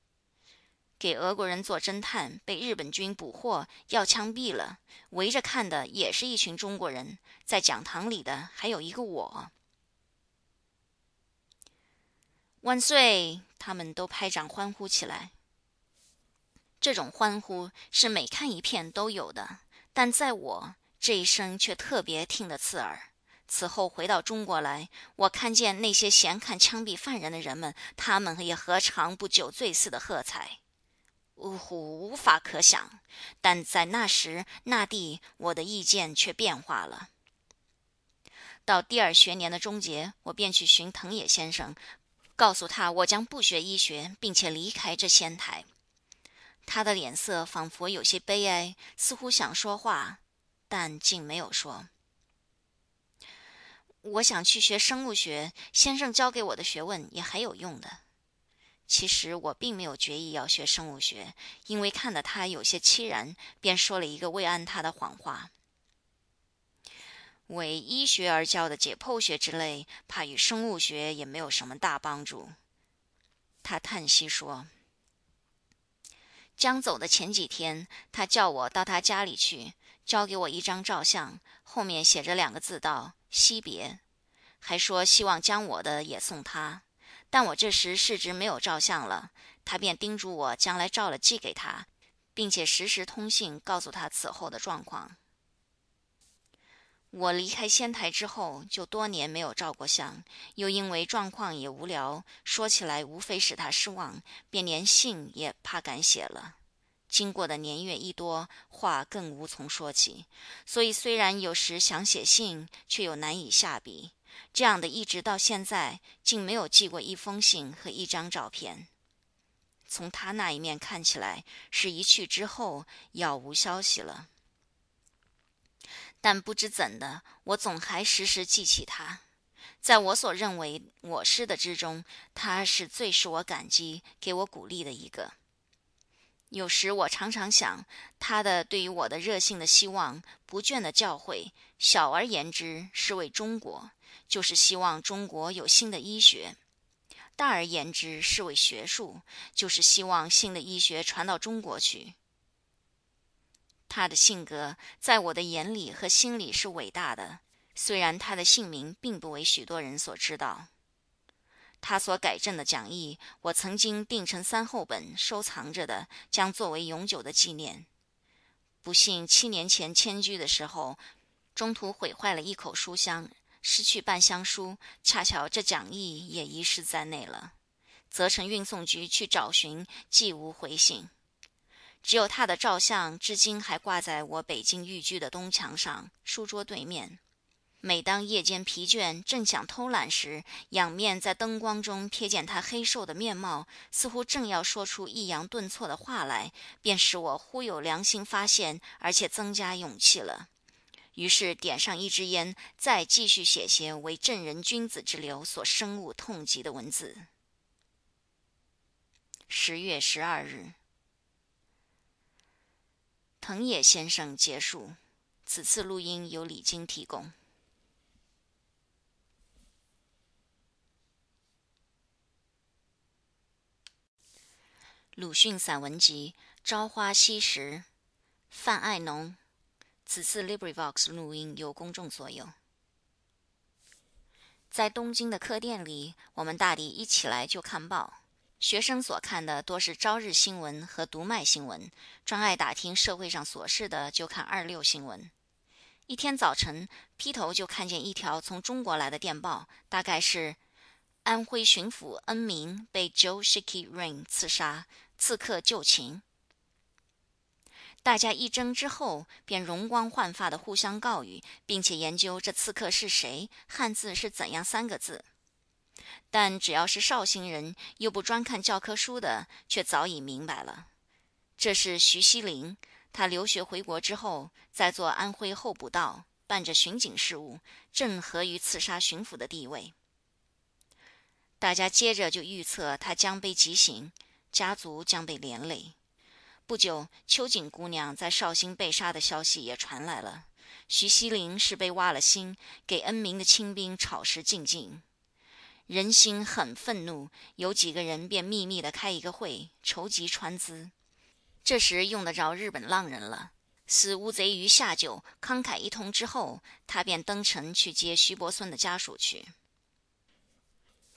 给俄国人做侦探，被日本军捕获要枪毙了，围着看的也是一群中国人，在讲堂里的还有一个我。万岁！他们都拍掌欢呼起来。这种欢呼是每看一片都有的，但在我这一声却特别听得刺耳。此后回到中国来，我看见那些闲看枪毙犯人的人们，他们也何尝不酒醉似的喝彩？呜呼，无法可想。但在那时那地，我的意见却变化了。到第二学年的终结，我便去寻藤野先生。告诉他，我将不学医学，并且离开这仙台。他的脸色仿佛有些悲哀，似乎想说话，但竟没有说。我想去学生物学，先生教给我的学问也很有用的。其实我并没有决意要学生物学，因为看得他有些凄然，便说了一个慰安他的谎话。为医学而教的解剖学之类，怕与生物学也没有什么大帮助。他叹息说：“将走的前几天，他叫我到他家里去，交给我一张照相，后面写着两个字道：惜别。还说希望将我的也送他。但我这时市值没有照相了，他便叮嘱我将来照了寄给他，并且时时通信，告诉他此后的状况。”我离开仙台之后，就多年没有照过相，又因为状况也无聊，说起来无非使他失望，便连信也怕敢写了。经过的年月一多，话更无从说起，所以虽然有时想写信，却又难以下笔。这样的一直到现在，竟没有寄过一封信和一张照片。从他那一面看起来，是一去之后杳无消息了。但不知怎的，我总还时时记起他。在我所认为我师的之中，他是最使我感激、给我鼓励的一个。有时我常常想，他的对于我的热性的希望、不倦的教诲，小而言之是为中国，就是希望中国有新的医学；大而言之是为学术，就是希望新的医学传到中国去。他的性格在我的眼里和心里是伟大的，虽然他的姓名并不为许多人所知道。他所改正的讲义，我曾经订成三厚本收藏着的，将作为永久的纪念。不幸七年前迁居的时候，中途毁坏了一口书箱，失去半箱书，恰巧这讲义也遗失在内了。责成运送局去找寻，既无回信。只有他的照相，至今还挂在我北京寓居的东墙上，书桌对面。每当夜间疲倦，正想偷懒时，仰面在灯光中瞥见他黑瘦的面貌，似乎正要说出抑扬顿挫的话来，便使我忽有良心发现，而且增加勇气了。于是点上一支烟，再继续写些为正人君子之流所深恶痛疾的文字。十月十二日。藤野先生结束。此次录音由李晶提供。鲁迅散文集《朝花夕拾》，范爱农。此次 LibriVox 录音由公众所有。在东京的客店里，我们大抵一起来就看报。学生所看的多是朝日新闻和读卖新闻，专爱打听社会上琐事的就看二六新闻。一天早晨，劈头就看见一条从中国来的电报，大概是安徽巡抚恩明被 Joe Shikirin 刺杀，刺客就擒。大家一争之后，便容光焕发的互相告语，并且研究这刺客是谁，汉字是怎样三个字。但只要是绍兴人，又不专看教科书的，却早已明白了，这是徐锡麟。他留学回国之后，在做安徽候补道，办着巡警事务，正合于刺杀巡抚的地位。大家接着就预测他将被极刑，家族将被连累。不久，秋瑾姑娘在绍兴被杀的消息也传来了。徐锡麟是被挖了心，给恩明的亲兵炒食进进。人心很愤怒，有几个人便秘密的开一个会，筹集川资。这时用得着日本浪人了。死乌贼鱼下酒，慷慨一通之后，他便登城去接徐伯孙的家属去。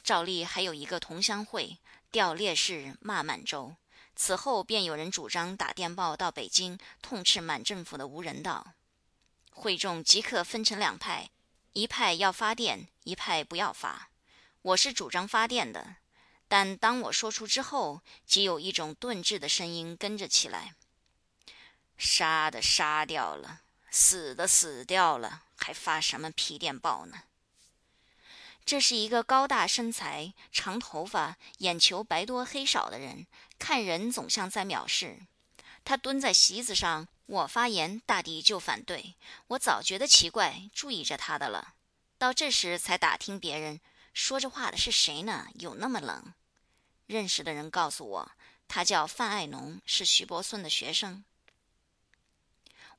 照例还有一个同乡会，吊烈士，骂满洲。此后便有人主张打电报到北京，痛斥满政府的无人道。会众即刻分成两派，一派要发电，一派不要发。我是主张发电的，但当我说出之后，即有一种顿滞的声音跟着起来：“杀的杀掉了，死的死掉了，还发什么皮电报呢？”这是一个高大身材、长头发、眼球白多黑少的人，看人总像在藐视。他蹲在席子上，我发言大抵就反对。我早觉得奇怪，注意着他的了，到这时才打听别人。说这话的是谁呢？有那么冷？认识的人告诉我，他叫范爱农，是徐伯孙的学生。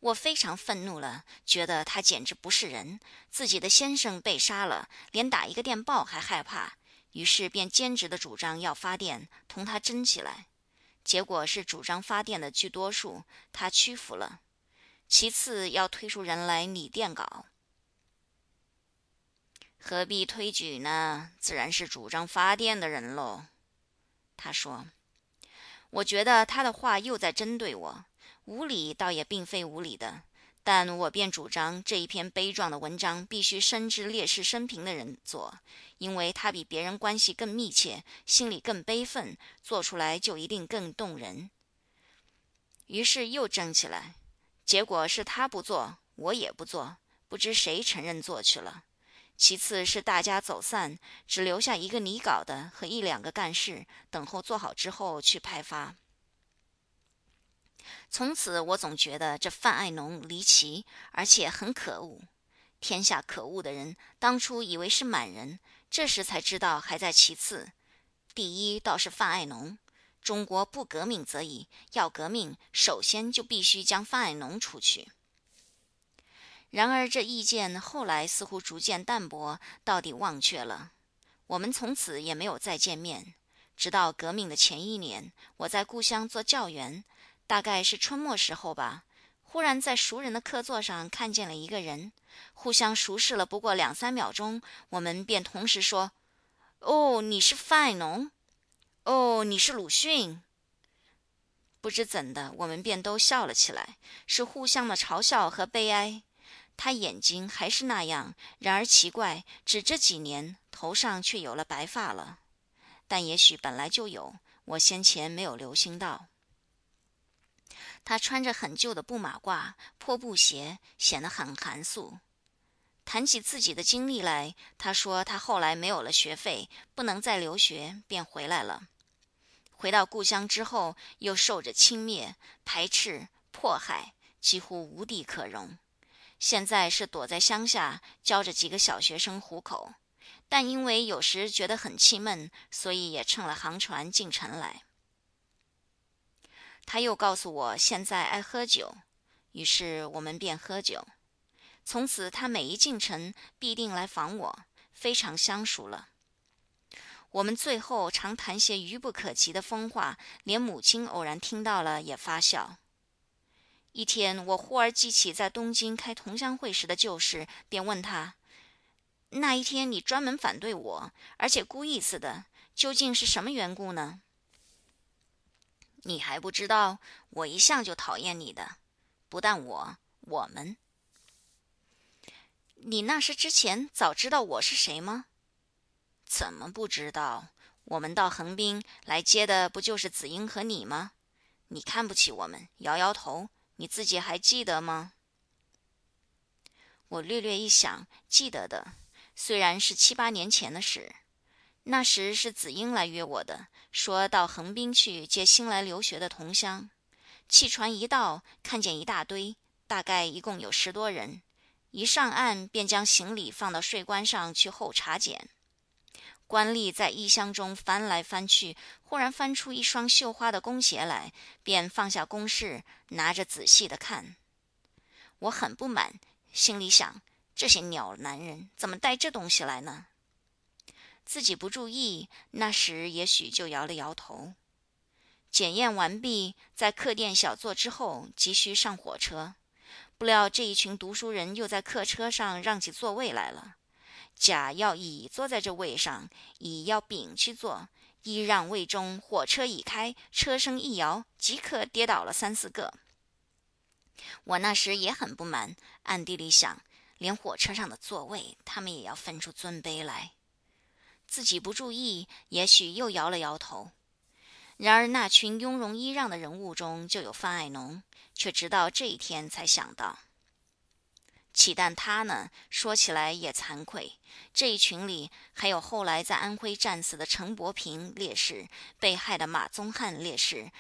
我非常愤怒了，觉得他简直不是人。自己的先生被杀了，连打一个电报还害怕，于是便坚持的主张要发电，同他争起来。结果是主张发电的居多数，他屈服了。其次要推出人来拟电稿。何必推举呢？自然是主张发电的人喽。他说：“我觉得他的话又在针对我，无理倒也并非无理的。但我便主张这一篇悲壮的文章必须深知烈士生平的人做，因为他比别人关系更密切，心里更悲愤，做出来就一定更动人。”于是又争起来，结果是他不做，我也不做，不知谁承认做去了。其次是大家走散，只留下一个拟稿的和一两个干事，等候做好之后去派发。从此我总觉得这范爱农离奇，而且很可恶。天下可恶的人，当初以为是满人，这时才知道还在其次。第一倒是范爱农。中国不革命则已，要革命，首先就必须将范爱农除去。然而，这意见后来似乎逐渐淡薄，到底忘却了。我们从此也没有再见面。直到革命的前一年，我在故乡做教员，大概是春末时候吧。忽然在熟人的客座上看见了一个人，互相熟视了不过两三秒钟，我们便同时说：“哦，你是范爱农。哦，你是鲁迅。”不知怎的，我们便都笑了起来，是互相的嘲笑和悲哀。他眼睛还是那样，然而奇怪，只这几年头上却有了白发了。但也许本来就有，我先前没有留心到。他穿着很旧的布马褂、破布鞋，显得很寒素。谈起自己的经历来，他说他后来没有了学费，不能再留学，便回来了。回到故乡之后，又受着轻蔑、排斥、迫害，几乎无地可容。现在是躲在乡下教着几个小学生糊口，但因为有时觉得很气闷，所以也乘了航船进城来。他又告诉我现在爱喝酒，于是我们便喝酒。从此他每一进城必定来访我，非常相熟了。我们最后常谈些愚不可及的疯话，连母亲偶然听到了也发笑。一天，我忽而记起在东京开同乡会时的旧事，便问他：“那一天你专门反对我，而且故意似的，究竟是什么缘故呢？”你还不知道，我一向就讨厌你的，不但我，我们。你那时之前早知道我是谁吗？怎么不知道？我们到横滨来接的不就是子英和你吗？你看不起我们，摇摇头。你自己还记得吗？我略略一想，记得的，虽然是七八年前的事。那时是子英来约我的，说到横滨去接新来留学的同乡。汽船一到，看见一大堆，大概一共有十多人。一上岸，便将行李放到税关上去候查检。官吏在衣箱中翻来翻去，忽然翻出一双绣花的弓鞋来，便放下公事，拿着仔细的看。我很不满，心里想：这些鸟男人怎么带这东西来呢？自己不注意，那时也许就摇了摇头。检验完毕，在客店小坐之后，急需上火车。不料这一群读书人又在客车上让起座位来了。甲要乙坐在这位上，乙要丙去坐。一让位中，火车已开，车身一摇，即刻跌倒了三四个。我那时也很不满，暗地里想：连火车上的座位，他们也要分出尊卑来。自己不注意，也许又摇了摇头。然而那群雍容揖让的人物中，就有范爱农，却直到这一天才想到。岂但他呢？说起来也惭愧，这一群里还有后来在安徽战死的陈伯平烈士，被害的马宗翰烈士，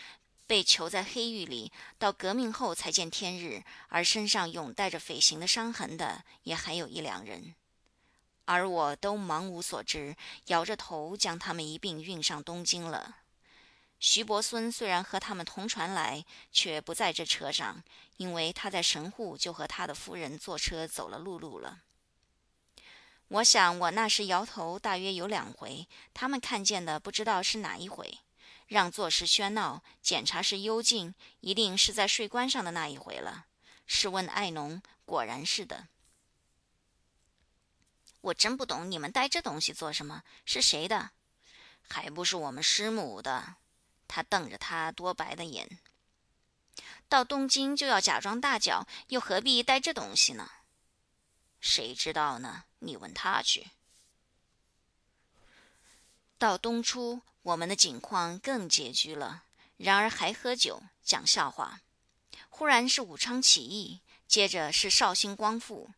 被囚在黑狱里到革命后才见天日，而身上永带着匪刑的伤痕的，也还有一两人。而我都茫无所知，摇着头将他们一并运上东京了。徐伯孙虽然和他们同船来，却不在这车上，因为他在神户就和他的夫人坐车走了陆路了。我想我那时摇头大约有两回，他们看见的不知道是哪一回。让座是喧闹，检查是幽静，一定是在税关上的那一回了。试问爱农，果然是的。我真不懂你们带这东西做什么？是谁的？还不是我们师母的。他瞪着他多白的眼。到东京就要假装大脚，又何必带这东西呢？谁知道呢？你问他去。到冬初，我们的境况更拮据了，然而还喝酒讲笑话。忽然是武昌起义，接着是绍兴光复。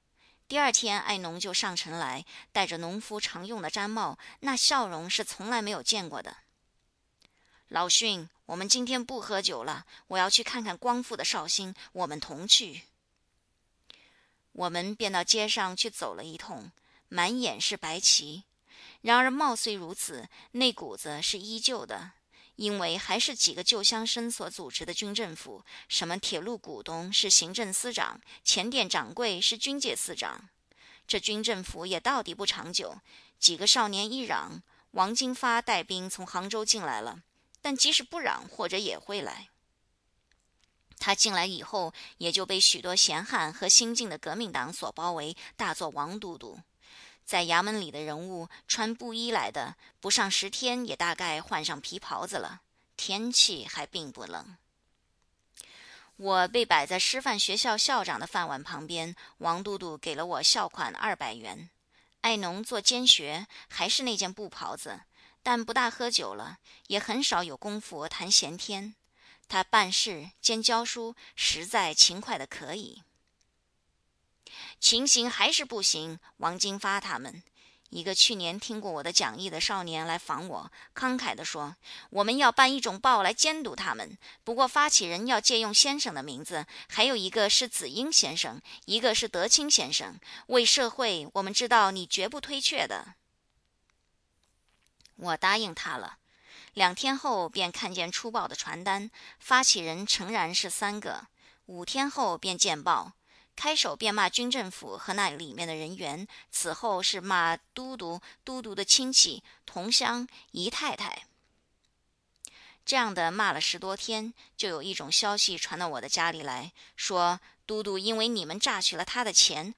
第二天，爱农就上城来，戴着农夫常用的毡帽，那笑容是从来没有见过的。老训，我们今天不喝酒了，我要去看看光复的绍兴，我们同去。我们便到街上去走了一通，满眼是白旗。然而貌虽如此，那股子是依旧的。因为还是几个旧乡绅所组织的军政府，什么铁路股东是行政司长，前店掌柜是军界司长。这军政府也到底不长久。几个少年一嚷，王金发带兵从杭州进来了。但即使不嚷，或者也会来。他进来以后，也就被许多闲汉和新进的革命党所包围，大做王都督。在衙门里的人物，穿布衣来的，不上十天，也大概换上皮袍子了。天气还并不冷。我被摆在师范学校校长的饭碗旁边，王都督给了我校款二百元。艾农做监学，还是那件布袍子，但不大喝酒了，也很少有功夫谈闲天。他办事兼教书，实在勤快的可以。情形还是不行。王金发他们，一个去年听过我的讲义的少年来访我，慷慨地说：“我们要办一种报来监督他们，不过发起人要借用先生的名字，还有一个是子英先生，一个是德清先生。为社会，我们知道你绝不推却的。”我答应他了。两天后便看见出报的传单，发起人诚然是三个。五天后便见报，开首便骂军政府和那里面的人员，此后是骂都督、都督的亲戚、同乡、姨太太。这样的骂了十多天，就有一种消息传到我的家里来说，都督因为你们榨取了他的钱，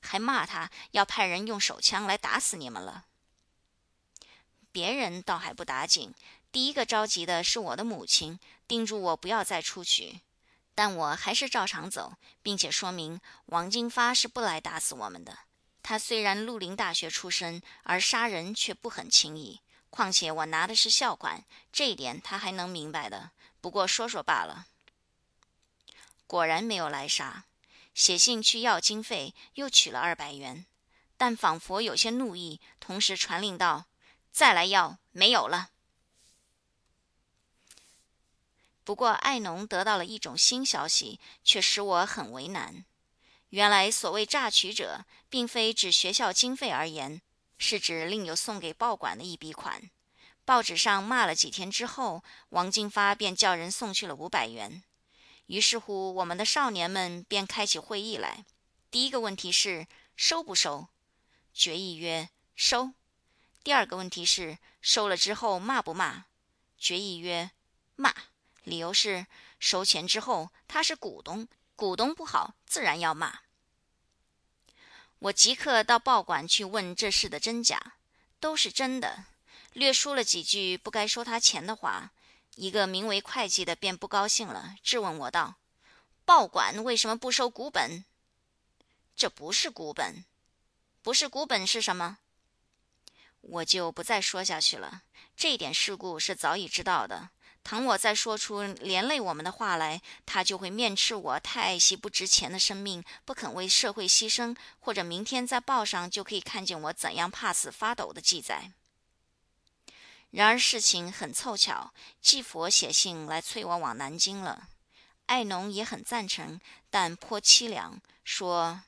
还骂他要派人用手枪来打死你们了。别人倒还不打紧，第一个着急的是我的母亲，叮嘱我不要再出去。但我还是照常走，并且说明王金发是不来打死我们的。他虽然绿林大学出身，而杀人却不很轻易。况且我拿的是校款，这一点他还能明白的。不过说说罢了。果然没有来杀，写信去要经费，又取了二百元，但仿佛有些怒意，同时传令道。再来要没有了。不过艾农得到了一种新消息，却使我很为难。原来所谓榨取者，并非指学校经费而言，是指另有送给报馆的一笔款。报纸上骂了几天之后，王金发便叫人送去了五百元。于是乎，我们的少年们便开起会议来。第一个问题是收不收？决议曰收。第二个问题是收了之后骂不骂？决议曰骂，理由是收钱之后他是股东，股东不好自然要骂。我即刻到报馆去问这事的真假，都是真的。略说了几句不该收他钱的话，一个名为会计的便不高兴了，质问我道：“报馆为什么不收股本？”这不是股本，不是股本是什么？我就不再说下去了。这一点事故是早已知道的。倘我再说出连累我们的话来，他就会面斥我太爱惜不值钱的生命，不肯为社会牺牲。或者明天在报上就可以看见我怎样怕死发抖的记载。然而事情很凑巧，继佛写信来催我往南京了。艾农也很赞成，但颇凄凉，说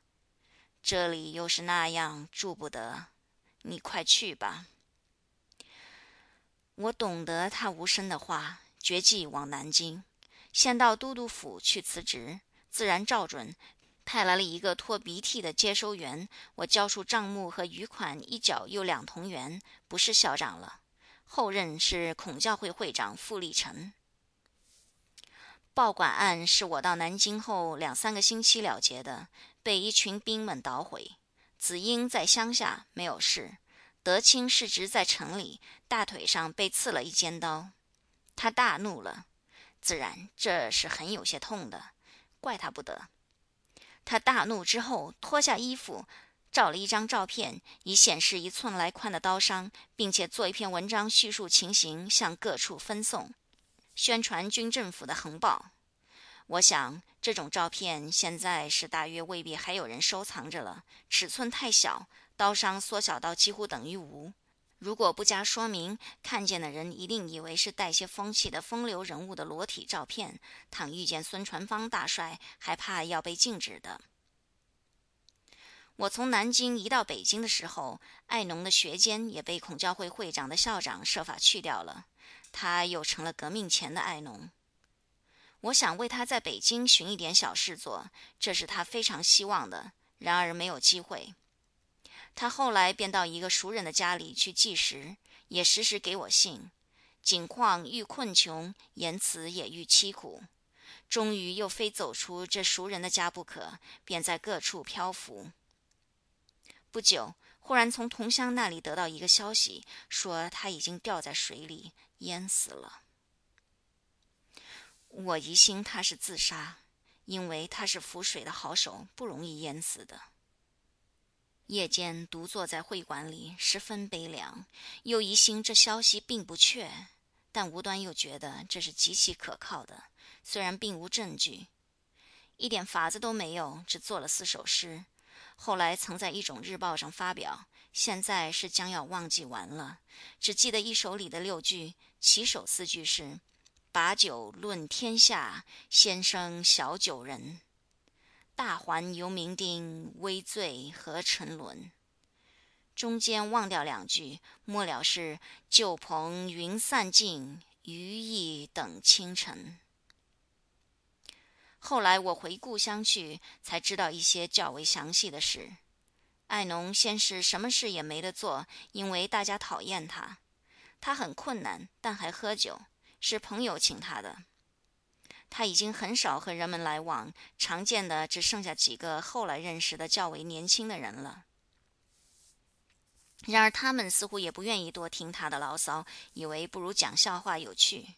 这里又是那样住不得。你快去吧。我懂得他无声的话，决计往南京，先到都督府去辞职，自然照准，派来了一个拖鼻涕的接收员。我交出账目和余款，一角又两同元，不是校长了。后任是孔教会会长傅立成。报馆案是我到南京后两三个星期了结的，被一群兵们捣毁。子英在乡下没有事，德清是直在城里，大腿上被刺了一尖刀，他大怒了，自然这是很有些痛的，怪他不得。他大怒之后，脱下衣服，照了一张照片，以显示一寸来宽的刀伤，并且做一篇文章叙述情形，向各处分送，宣传军政府的横暴。我想这种照片现在是大约未必还有人收藏着了。尺寸太小，刀伤缩小到几乎等于无。如果不加说明，看见的人一定以为是带些风气的风流人物的裸体照片。倘遇见孙传芳大帅，还怕要被禁止的。我从南京移到北京的时候，爱农的学监也被孔教会会长的校长设法去掉了，他又成了革命前的爱农。我想为他在北京寻一点小事做，这是他非常希望的。然而没有机会。他后来便到一个熟人的家里去计时，也时时给我信。景况愈困穷，言辞也愈凄苦。终于又非走出这熟人的家不可，便在各处漂浮。不久，忽然从同乡那里得到一个消息，说他已经掉在水里淹死了。我疑心他是自杀，因为他是浮水的好手，不容易淹死的。夜间独坐在会馆里，十分悲凉，又疑心这消息并不确，但无端又觉得这是极其可靠的，虽然并无证据，一点法子都没有，只做了四首诗。后来曾在一种日报上发表，现在是将要忘记完了，只记得一首里的六句，起首四句是：“把酒论天下，先生小酒人。”大环游酩酊，微醉何沉沦。中间忘掉两句，末了是旧朋云散尽，余意等清晨。后来我回故乡去，才知道一些较为详细的事。艾农先是什么事也没得做，因为大家讨厌他。他很困难，但还喝酒，是朋友请他的。他已经很少和人们来往，常见的只剩下几个后来认识的较为年轻的人了。然而他们似乎也不愿意多听他的牢骚，以为不如讲笑话有趣。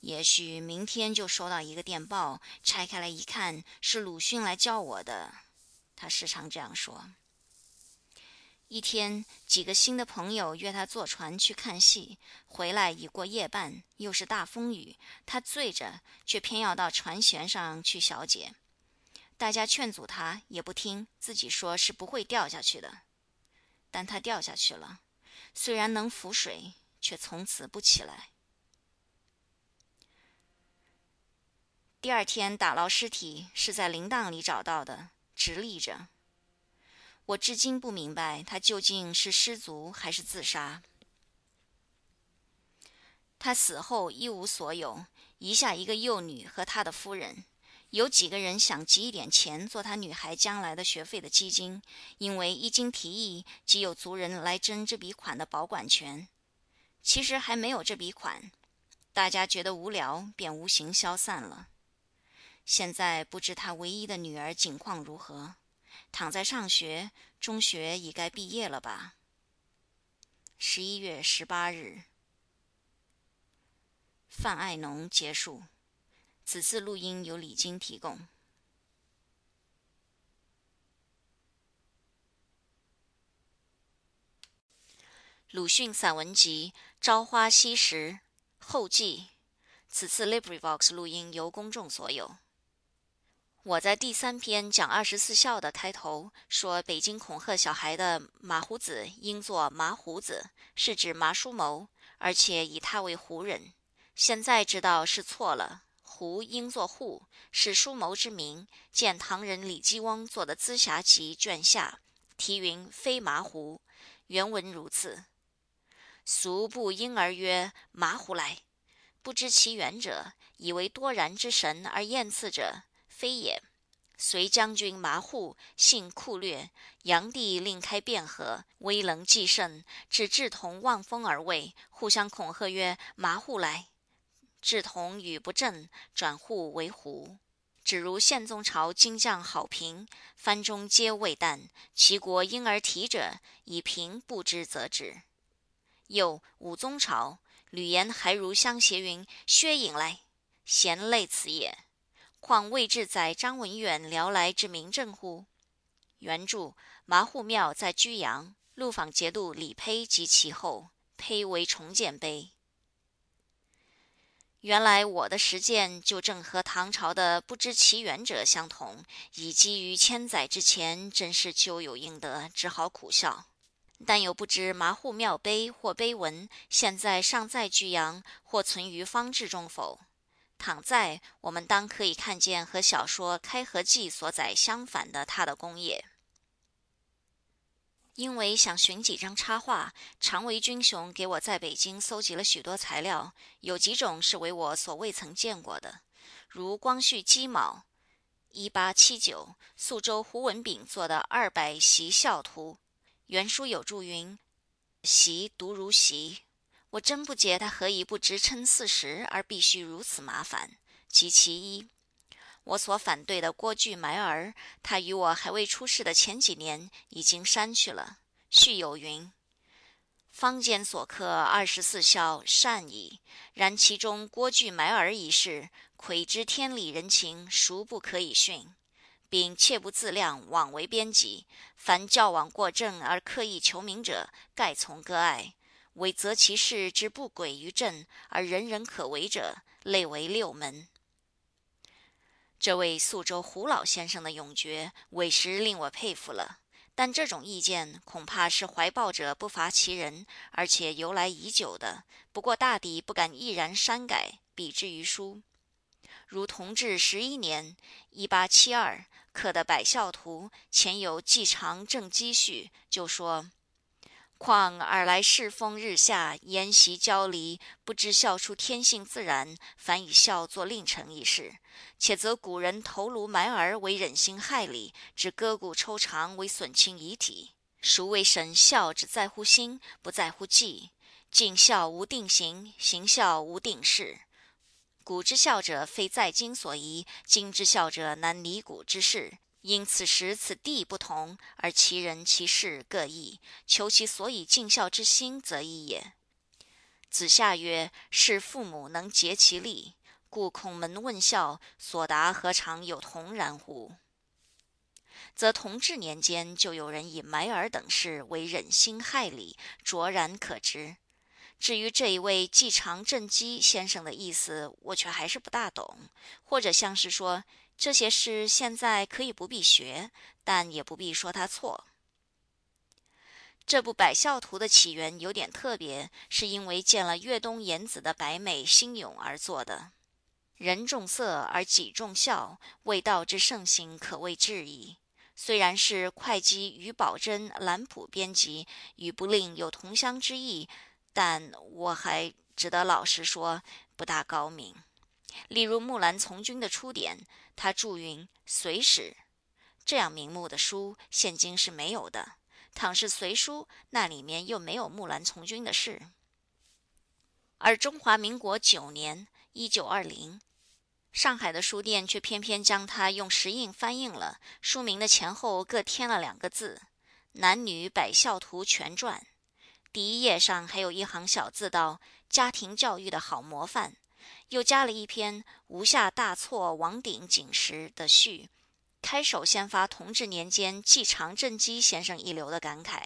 也许明天就收到一个电报，拆开来一看，是鲁迅来叫我的。他时常这样说。一天，几个新的朋友约他坐船去看戏，回来已过夜半，又是大风雨。他醉着，却偏要到船舷上去小解。大家劝阻他，也不听，自己说是不会掉下去的。但他掉下去了，虽然能浮水，却从此不起来。第二天打捞尸体，是在铃铛里找到的，直立着。我至今不明白他究竟是失足还是自杀。他死后一无所有，遗下一个幼女和他的夫人。有几个人想集一点钱做他女孩将来的学费的基金，因为一经提议，即有族人来争这笔款的保管权。其实还没有这笔款，大家觉得无聊，便无形消散了。现在不知他唯一的女儿景况如何。躺在上学，中学已该毕业了吧？十一月十八日，范爱农结束。此次录音由李晶提供。鲁迅散文集《朝花夕拾》后记。此次 LibriVox 录音由公众所有。我在第三篇讲二十四孝的开头说，北京恐吓小孩的马胡子应作麻胡子，是指麻叔谋，而且以他为胡人。现在知道是错了，胡应作户，是叔谋之名。见唐人李继翁做的《资暇集》卷下，题云“非麻胡”，原文如此。俗不因而曰麻胡来，不知其源者，以为多然之神而厌次者。非也，隋将军麻户，性酷略。炀帝令开汴河，威能既盛，指志同望风而为，互相恐吓曰：“麻户来。”志同语不正，转户为胡。只如宪宗朝金将好评，藩中皆未旦，齐国因而提者，以平不知则止。又武宗朝，吕岩还如相携云：“薛颖来，贤类此也。”况未至载张文远辽来之名政乎？原著麻户庙在居阳，路坊节度李胚及其后，胚为重建碑。原来我的实践就正和唐朝的不知其源者相同，以基于千载之前，真是咎有应得，只好苦笑。但又不知麻户庙碑或碑文，现在尚在居阳，或存于方志中否？倘在，我们当可以看见和小说《开合记》所载相反的他的功业。因为想寻几张插画，常为君雄给我在北京搜集了许多材料，有几种是为我所未曾见过的，如光绪鸡卯（一八七九）宿州胡文炳做的二百习孝图，原书有注云：“习读如习。”我真不解他何以不直称四十，而必须如此麻烦。及其一。我所反对的郭巨埋儿，他与我还未出世的前几年已经删去了。序有云：“坊间所刻二十四孝善矣，然其中郭巨埋儿一事，窥知天理人情，孰不可以训？并切不自量，枉为编辑。凡教往过正而刻意求名者，盖从割爱；唯择其事之不轨于正，而人人可为者，类为六门。”这位宿州胡老先生的永诀，委实令我佩服了。但这种意见恐怕是怀抱者不乏其人，而且由来已久的。不过大抵不敢毅然删改，比之于书。如同治十一年（一八七二）刻的《百孝图》，前有季常正积序，就说。况尔来世风日下，沿袭交离，不知孝出天性自然，反以孝作令臣一事。且则古人头颅埋儿为忍心害理，指割骨抽肠为损亲遗体。孰谓神孝只在乎心，不在乎迹？尽孝无定行，行孝无定事。古之孝者，非在今所宜；今之孝者，难拟古之事。因此时此地不同，而其人其事各异，求其所以尽孝之心，则异也。子夏曰：“是父母能竭其力，故孔门问孝，所答何尝有同然乎？”则同治年间就有人以埋儿等事为忍心害理，卓然可知。至于这一位季常正基先生的意思，我却还是不大懂，或者像是说。这些事现在可以不必学，但也不必说他错。这部《百孝图》的起源有点特别，是因为见了越东颜子的百美心咏而做的。人重色而己重孝，为道之盛行，可谓至矣。虽然是会稽于宝珍兰谱编辑，与不另有同乡之意，但我还只得老实说，不大高明。例如木兰从军的出典，他注云“隋史”，这样名目的书，现今是没有的。倘是隋书，那里面又没有木兰从军的事。而中华民国九年（一九二零），上海的书店却偏偏将它用石印翻印了，书名的前后各添了两个字：“男女百孝图全传”。第一页上还有一行小字道：“家庭教育的好模范。”又加了一篇“无下大错王鼎警时”的序，开首先发同治年间季常正基先生一流的感慨：“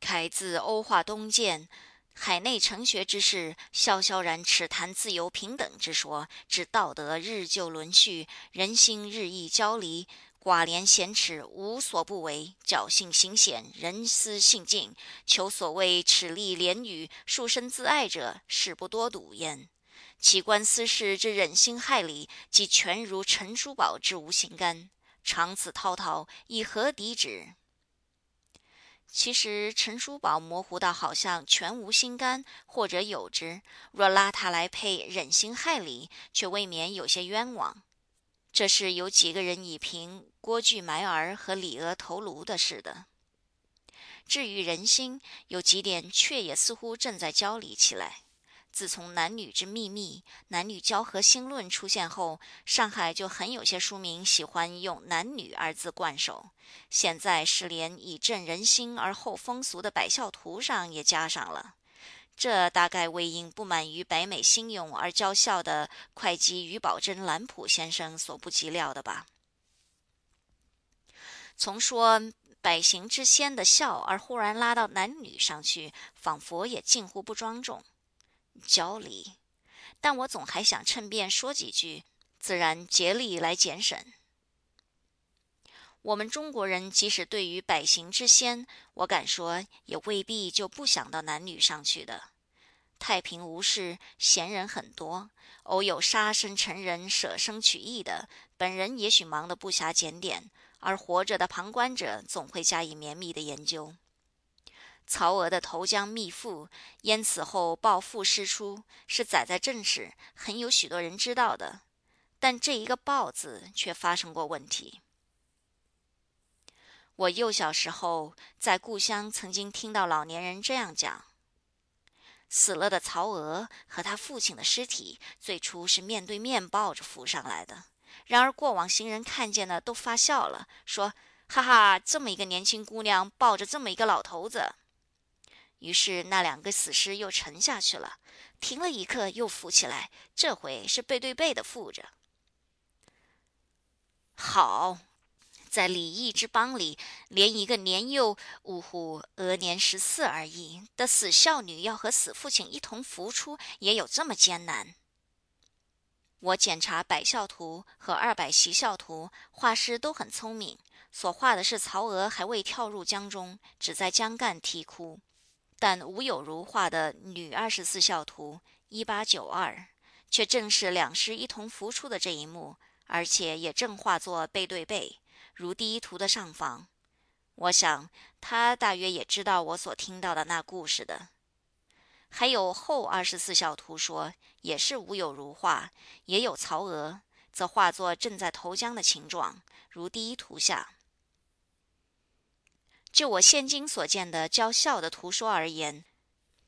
慨自欧化东渐，海内成学之士萧萧然耻谈自由平等之说，指道德日旧沦序，人心日益交离，寡廉鲜耻无所不为，侥幸行险，人思性尽，求所谓耻立廉语，树身自爱者，事不多睹焉。”其观私事之忍心害理，即全如陈叔宝之无心肝。长此滔滔，以何敌之？其实陈叔宝模糊到好像全无心肝，或者有之。若拉他来配忍心害理，却未免有些冤枉。这是有几个人以评郭巨埋儿和李额头颅的事的。至于人心，有几点却也似乎正在交离起来。自从男女之秘密、男女交合心论出现后，上海就很有些书名喜欢用“男女”二字冠首。现在是连以正人心而后风俗的《百孝图》上也加上了。这大概为因不满于百美心咏而娇笑的会稽于宝珍兰普先生所不及料的吧？从说百行之先的孝，而忽然拉到男女上去，仿佛也近乎不庄重。焦离，但我总还想趁便说几句，自然竭力来简审。我们中国人即使对于百行之先，我敢说也未必就不想到男女上去的。太平无事，闲人很多，偶有杀身成仁、舍生取义的，本人也许忙得不暇检点，而活着的旁观者总会加以绵密的研究。曹娥的投江觅父，淹死后报父师出，是载在正史，很有许多人知道的。但这一个“报”字却发生过问题。我幼小时候在故乡曾经听到老年人这样讲：“死了的曹娥和他父亲的尸体，最初是面对面抱着扶上来的。然而过往行人看见了，都发笑了，说：“哈哈，这么一个年轻姑娘抱着这么一个老头子。”于是那两个死尸又沉下去了，停了一刻，又浮起来，这回是背对背的附着。好，在李义之邦里，连一个年幼呜呼额年十四而已的死孝女，要和死父亲一同浮出，也有这么艰难。我检查百孝图和二百习孝图，画师都很聪明，所画的是曹娥还未跳入江中，只在江干啼哭。但吴有如画的女二十四孝图一八九二，却正是两尸一同浮出的这一幕，而且也正画作背对背，如第一图的上方。我想他大约也知道我所听到的那故事的。还有后二十四孝图说，也是吴有如画，也有曹娥，则画作正在投江的情状，如第一图下。就我现今所见的教孝的图说而言，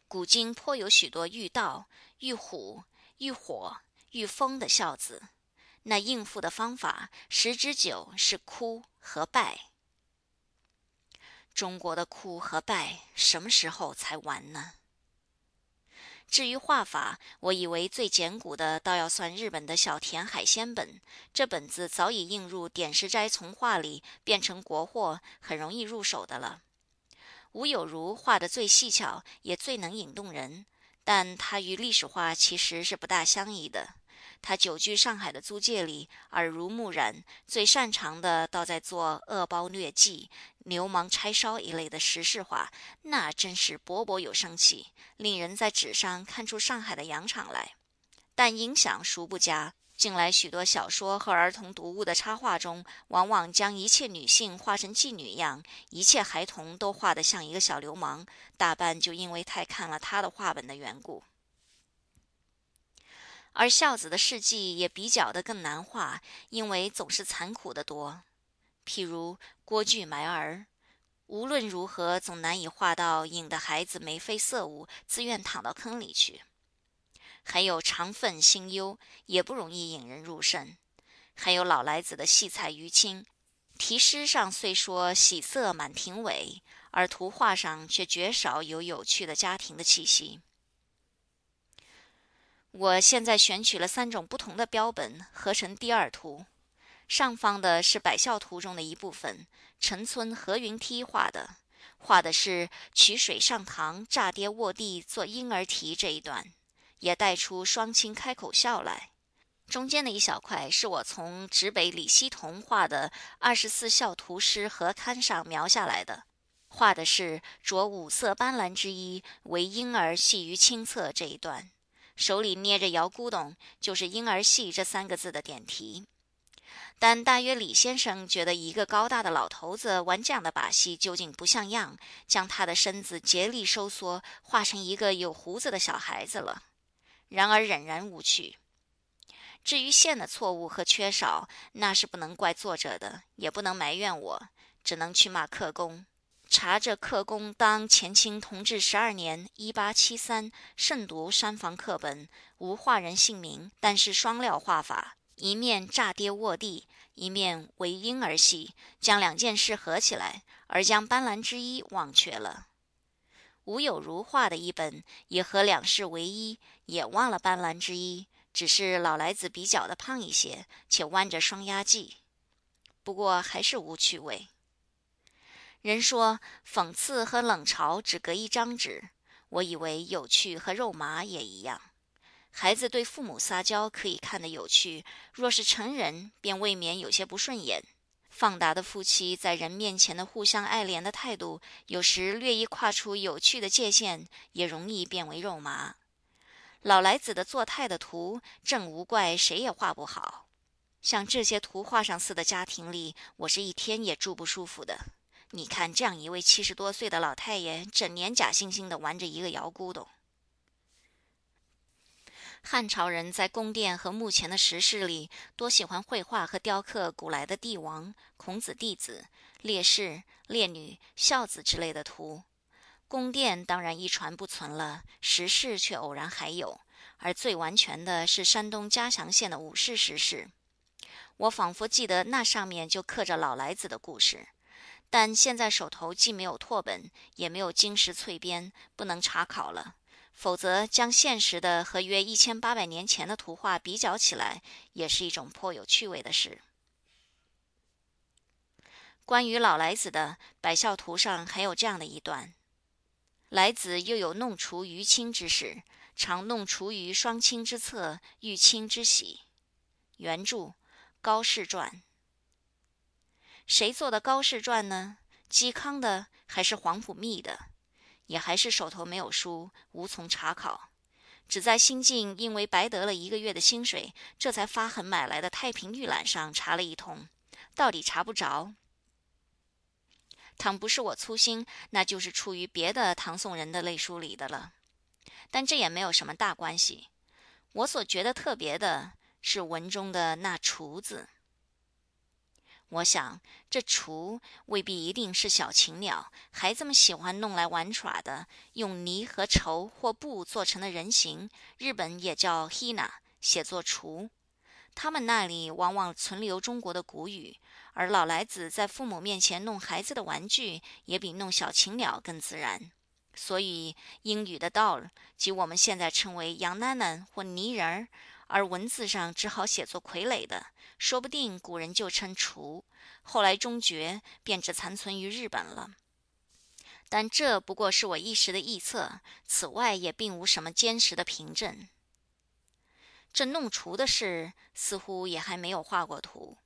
古今颇有许多遇道、遇虎、遇火、遇风的孝子。那应付的方法，十之九是哭和拜。中国的哭和拜，什么时候才完呢？至于画法，我以为最简古的，倒要算日本的小田海鲜本。这本子早已映入点石斋从画里，变成国货，很容易入手的了。吴有如画的最细巧，也最能引动人，但他与历史画其实是不大相宜的。他久居上海的租界里，耳濡目染，最擅长的倒在做恶包劣迹、流氓拆烧一类的时事画，那真是勃勃有生气，令人在纸上看出上海的洋场来。但影响孰不佳，近来许多小说和儿童读物的插画中，往往将一切女性画成妓女样，一切孩童都画得像一个小流氓，大半就因为太看了他的画本的缘故。而孝子的事迹也比较的更难画，因为总是残酷的多。譬如郭巨埋儿，无论如何总难以画到引得孩子眉飞色舞，自愿躺到坑里去。还有长愤心忧，也不容易引人入胜。还有老来子的戏彩于亲，题诗上虽说喜色满庭伟，而图画上却绝少有有趣的家庭的气息。我现在选取了三种不同的标本，合成第二图。上方的是百孝图中的一部分，陈村何云梯画的，画的是取水上堂，炸跌卧地做婴儿题这一段，也带出双亲开口笑来。中间的一小块是我从直北李希同画的二十四孝图诗合刊上描下来的，画的是着五色斑斓之衣，为婴儿系于亲侧这一段。手里捏着摇咕咚，就是“婴儿戏”这三个字的点题。但大约李先生觉得一个高大的老头子玩这样的把戏究竟不像样，将他的身子竭力收缩，画成一个有胡子的小孩子了。然而仍然无趣。至于线的错误和缺少，那是不能怪作者的，也不能埋怨我，只能去骂刻工。查着刻工当前清同治十二年（一八七三）慎读山房课本，无画人姓名，但是双料画法，一面炸跌卧地，一面为婴儿戏，将两件事合起来，而将斑斓之一忘却了。吴有如画的一本，也和两事为一，也忘了斑斓之一，只是老来子比较的胖一些，且弯着双压髻，不过还是无趣味。人说讽刺和冷嘲只隔一张纸，我以为有趣和肉麻也一样。孩子对父母撒娇可以看得有趣，若是成人，便未免有些不顺眼。放达的夫妻在人面前的互相爱怜的态度，有时略一跨出有趣的界限，也容易变为肉麻。老来子的做态的图，正无怪谁也画不好。像这些图画上似的家庭里，我是一天也住不舒服的。你看，这样一位七十多岁的老太爷，整年假惺惺的玩着一个摇古董。汉朝人在宫殿和墓前的石室里，多喜欢绘画和雕刻古来的帝王、孔子弟子、烈士、烈女、孝子之类的图。宫殿当然一传不存了，石室却偶然还有，而最完全的是山东嘉祥县的武士石室。我仿佛记得那上面就刻着老来子的故事，但现在手头既没有拓本，也没有金石淬边，不能查考了。否则，将现实的和约一千八百年前的图画比较起来，也是一种颇有趣味的事。关于老来子的《百孝图》上还有这样的一段：来子又有弄除于亲之事，常弄除于双亲之侧，欲亲之喜。原著。高士传，谁做的高士传呢？嵇康的还是黄甫谧的？也还是手头没有书，无从查考，只在新晋因为白得了一个月的薪水，这才发狠买来的《太平御览》上查了一通，到底查不着。倘不是我粗心，那就是出于别的唐宋人的类书里的了。但这也没有什么大关系。我所觉得特别的。是文中的那“雏”字。我想，这雏未必一定是小禽鸟，孩子们喜欢弄来玩耍的，用泥和绸或布做成的人形，日本也叫 hina，写作雏。他们那里往往存留中国的古语，而老来子在父母面前弄孩子的玩具，也比弄小禽鸟更自然。所以英语的 doll，即我们现在称为洋囡囡或泥人儿。而文字上只好写作傀儡的，说不定古人就称雏，后来终绝，便只残存于日本了。但这不过是我一时的臆测，此外也并无什么坚实的凭证。这弄雏的事，似乎也还没有画过图。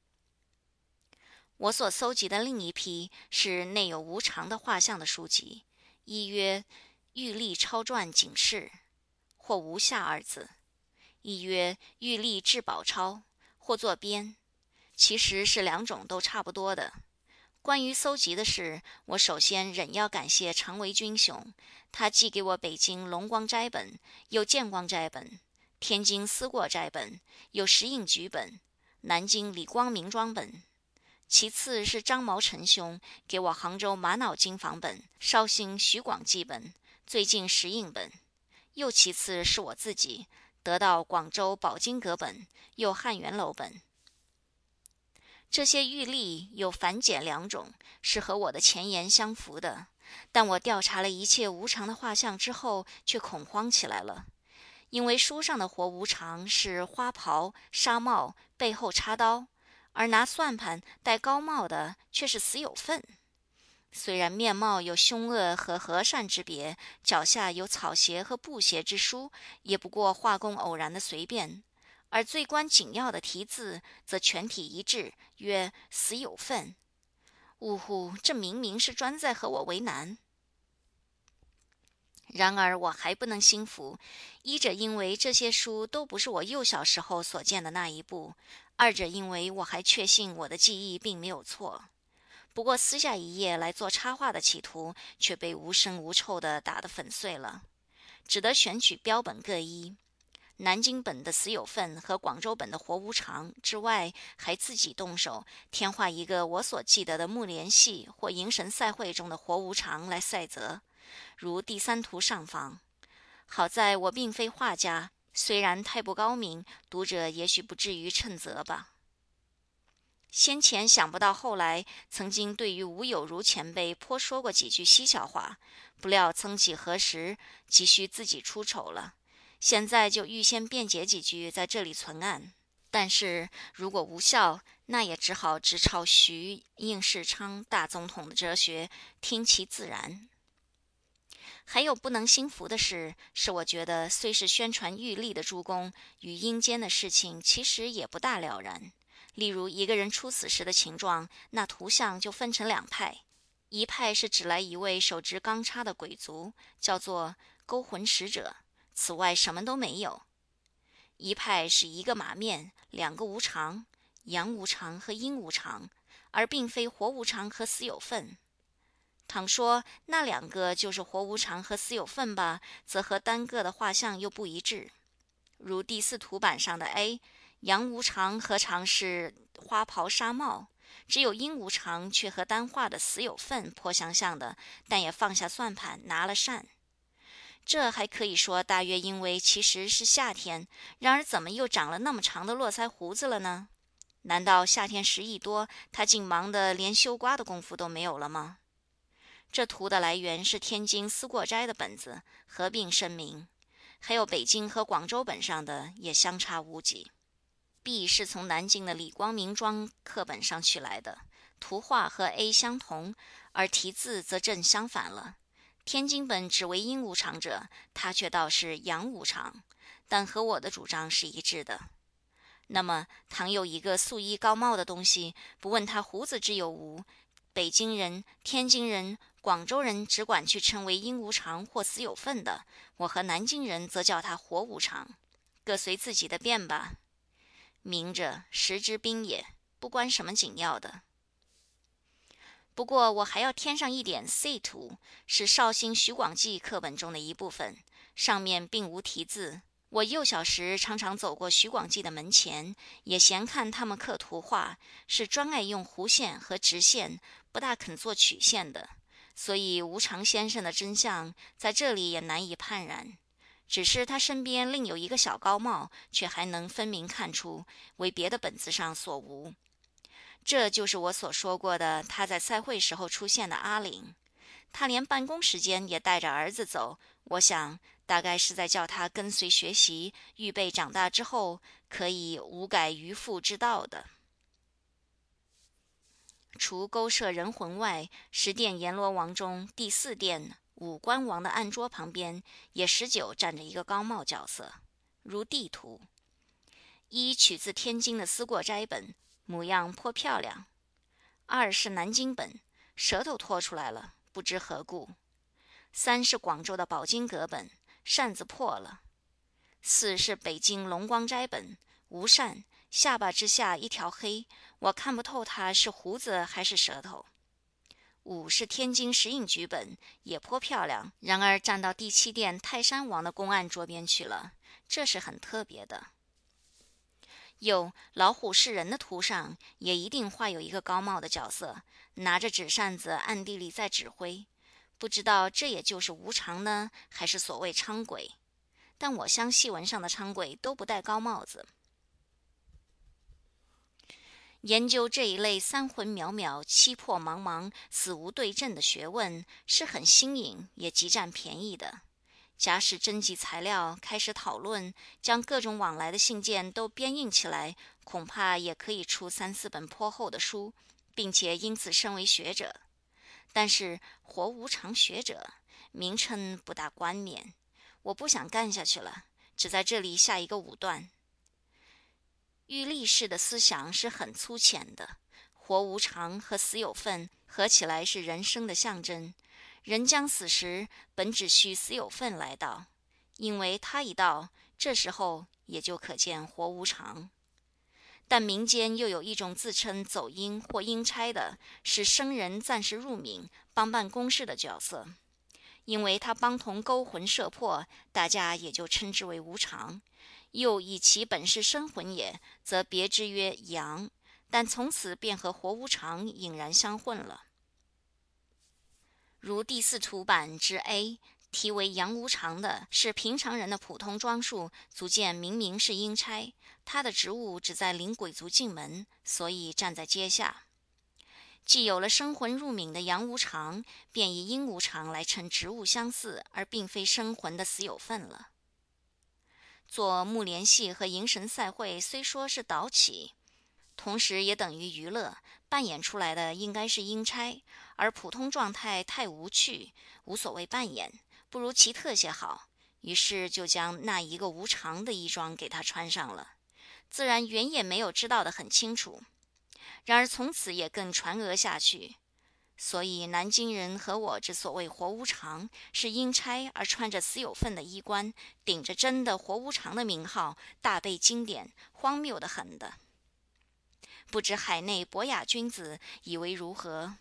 我所搜集的另一批是内有无常的画像的书籍，一曰《玉历超传警示》，或无下二字。一曰《玉历至宝钞》，或作编，其实是两种都差不多的。关于搜集的事，我首先忍要感谢常维君兄，他寄给我北京龙光斋本，有建光斋本，天津思过斋本，有石印局本，南京李光明庄本。其次是张毛成兄给我杭州玛瑙经房本，绍兴徐广记本，最近石印本。又其次是我自己。得到广州宝金阁本，又汉元楼本。这些玉历有繁简两种，是和我的前言相符的。但我调查了一切无常的画像之后，却恐慌起来了，因为书上的活无常是花袍、纱帽，背后插刀，而拿算盘、戴高帽的却是死有份。虽然面貌有凶恶和和善之别，脚下有草鞋和布鞋之书，也不过画工偶然的随便；而最关紧要的题字，则全体一致，曰“死有份”。呜呼，这明明是专在和我为难。然而我还不能心服，一者因为这些书都不是我幼小时候所见的那一部；二者因为我还确信我的记忆并没有错。不过撕下一页来做插画的企图，却被无声无臭地打得粉碎了，只得选取标本各一。南京本的死有份和广州本的活无常之外，还自己动手添画一个我所记得的木莲戏或迎神赛会中的活无常来赛泽，如第三图上方。好在我并非画家，虽然太不高明，读者也许不至于称责吧。先前想不到，后来曾经对于吴有如前辈颇说过几句嬉笑话，不料曾几何时，急需自己出丑了。现在就预先辩解几句，在这里存案。但是如果无效，那也只好直抄徐应世昌大总统的哲学，听其自然。还有不能心服的事，是我觉得虽是宣传玉立的诸公与阴间的事情，其实也不大了然。例如一个人出死时的情状，那图像就分成两派，一派是指来一位手执钢叉的鬼卒，叫做勾魂使者，此外什么都没有；一派是一个马面，两个无常，阳无常和阴无常，而并非活无常和死有份。倘说那两个就是活无常和死有份吧，则和单个的画像又不一致，如第四图板上的 A。杨无常何尝是花袍纱帽？只有阴无常却和丹画的死有份颇相像的，但也放下算盘，拿了扇。这还可以说，大约因为其实是夏天，然而怎么又长了那么长的络腮胡子了呢？难道夏天时一多，他竟忙得连修瓜的功夫都没有了吗？这图的来源是天津思过斋的本子，合并声明，还有北京和广州本上的也相差无几。B 是从南京的李光明庄课本上取来的，图画和 A 相同，而题字则正相反了。天津本只为阴无常者，他却倒是阳无常，但和我的主张是一致的。那么，倘有一个素衣高帽的东西，不问他胡子之有无，北京人、天津人、广州人只管去称为阴无常或死有份的，我和南京人则叫他活无常，各随自己的便吧。明者，时之兵也，不关什么紧要的。不过我还要添上一点 C 图，是绍兴徐广记课本中的一部分，上面并无题字。我幼小时常常走过徐广记的门前，也闲看他们刻图画，是专爱用弧线和直线，不大肯做曲线的。所以吴常先生的真相在这里也难以判然。只是他身边另有一个小高帽，却还能分明看出为别的本子上所无。这就是我所说过的，他在赛会时候出现的阿玲。他连办公时间也带着儿子走，我想大概是在叫他跟随学习，预备长大之后可以无改于父之道的。除勾设人魂外，十殿阎罗王中第四殿五官王的案桌旁边，也十九站着一个高帽角色，如地图。一取自天津的思过斋本。模样颇漂亮。二是南京本，舌头拖出来了，不知何故。三是广州的宝金阁本，扇子破了。四是北京龙光斋本，无扇，下巴之下一条黑，我看不透它是胡子还是舌头。五是天津石印局本，也颇漂亮，然而站到第七殿泰山王的公案桌边去了，这是很特别的。有老虎是人的图上，也一定画有一个高帽的角色，拿着纸扇子，暗地里在指挥。不知道这也就是无常呢，还是所谓昌鬼？但我相戏文上的昌鬼都不戴高帽子。研究这一类三魂渺渺、七魄茫茫、死无对证的学问，是很新颖，也极占便宜的。假使征集材料，开始讨论，将各种往来的信件都编印起来，恐怕也可以出三四本颇厚的书，并且因此身为学者。但是活无常学者名称不大冠冕，我不想干下去了，只在这里下一个武断。玉立士的思想是很粗浅的，活无常和死有份合起来是人生的象征。人将死时，本只需死有份来到，因为他一到，这时候也就可见活无常。但民间又有一种自称走阴或阴差的，使生人暂时入冥，帮办公事的角色，因为他帮同勾魂摄魄，大家也就称之为无常。又以其本是生魂也，则别之曰阳，但从此便和活无常隐然相混了。如第四图版之 A，题为杨无常的，是平常人的普通装束，足见明明是阴差。他的职务只在领鬼卒进门，所以站在阶下。既有了生魂入冥的杨无常，便以阴无常来称职务相似，而并非生魂的死有份了。做木莲戏和迎神赛会，虽说是导起。同时也等于娱乐，扮演出来的应该是阴差，而普通状态太无趣，无所谓扮演，不如奇特些好。于是就将那一个无常的衣装给他穿上了，自然原也没有知道的很清楚。然而从此也更传讹下去，所以南京人和我之所谓活无常，是阴差而穿着死有份的衣冠，顶着真的活无常的名号，大背经典，荒谬的很的。不知海内博雅君子以为如何？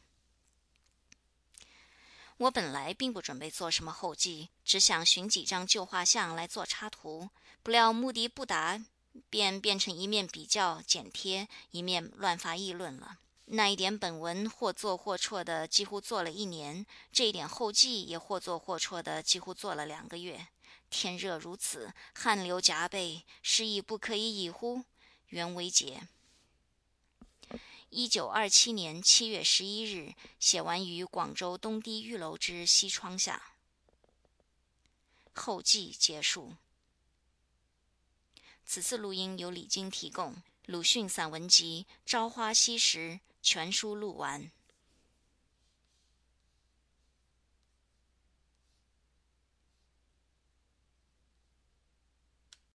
我本来并不准备做什么后记，只想寻几张旧画像来做插图。不料目的不达，便变成一面比较剪贴，一面乱发议论了。那一点本文或做或错的，几乎做了一年；这一点后记也或做或错的，几乎做了两个月。天热如此，汗流浃背，是亦不可以已乎？袁惟杰。一九二七年七月十一日，写完于广州东堤玉楼之西窗下。后记结束。此次录音由李晶提供。鲁迅散文集《朝花夕拾》全书录完。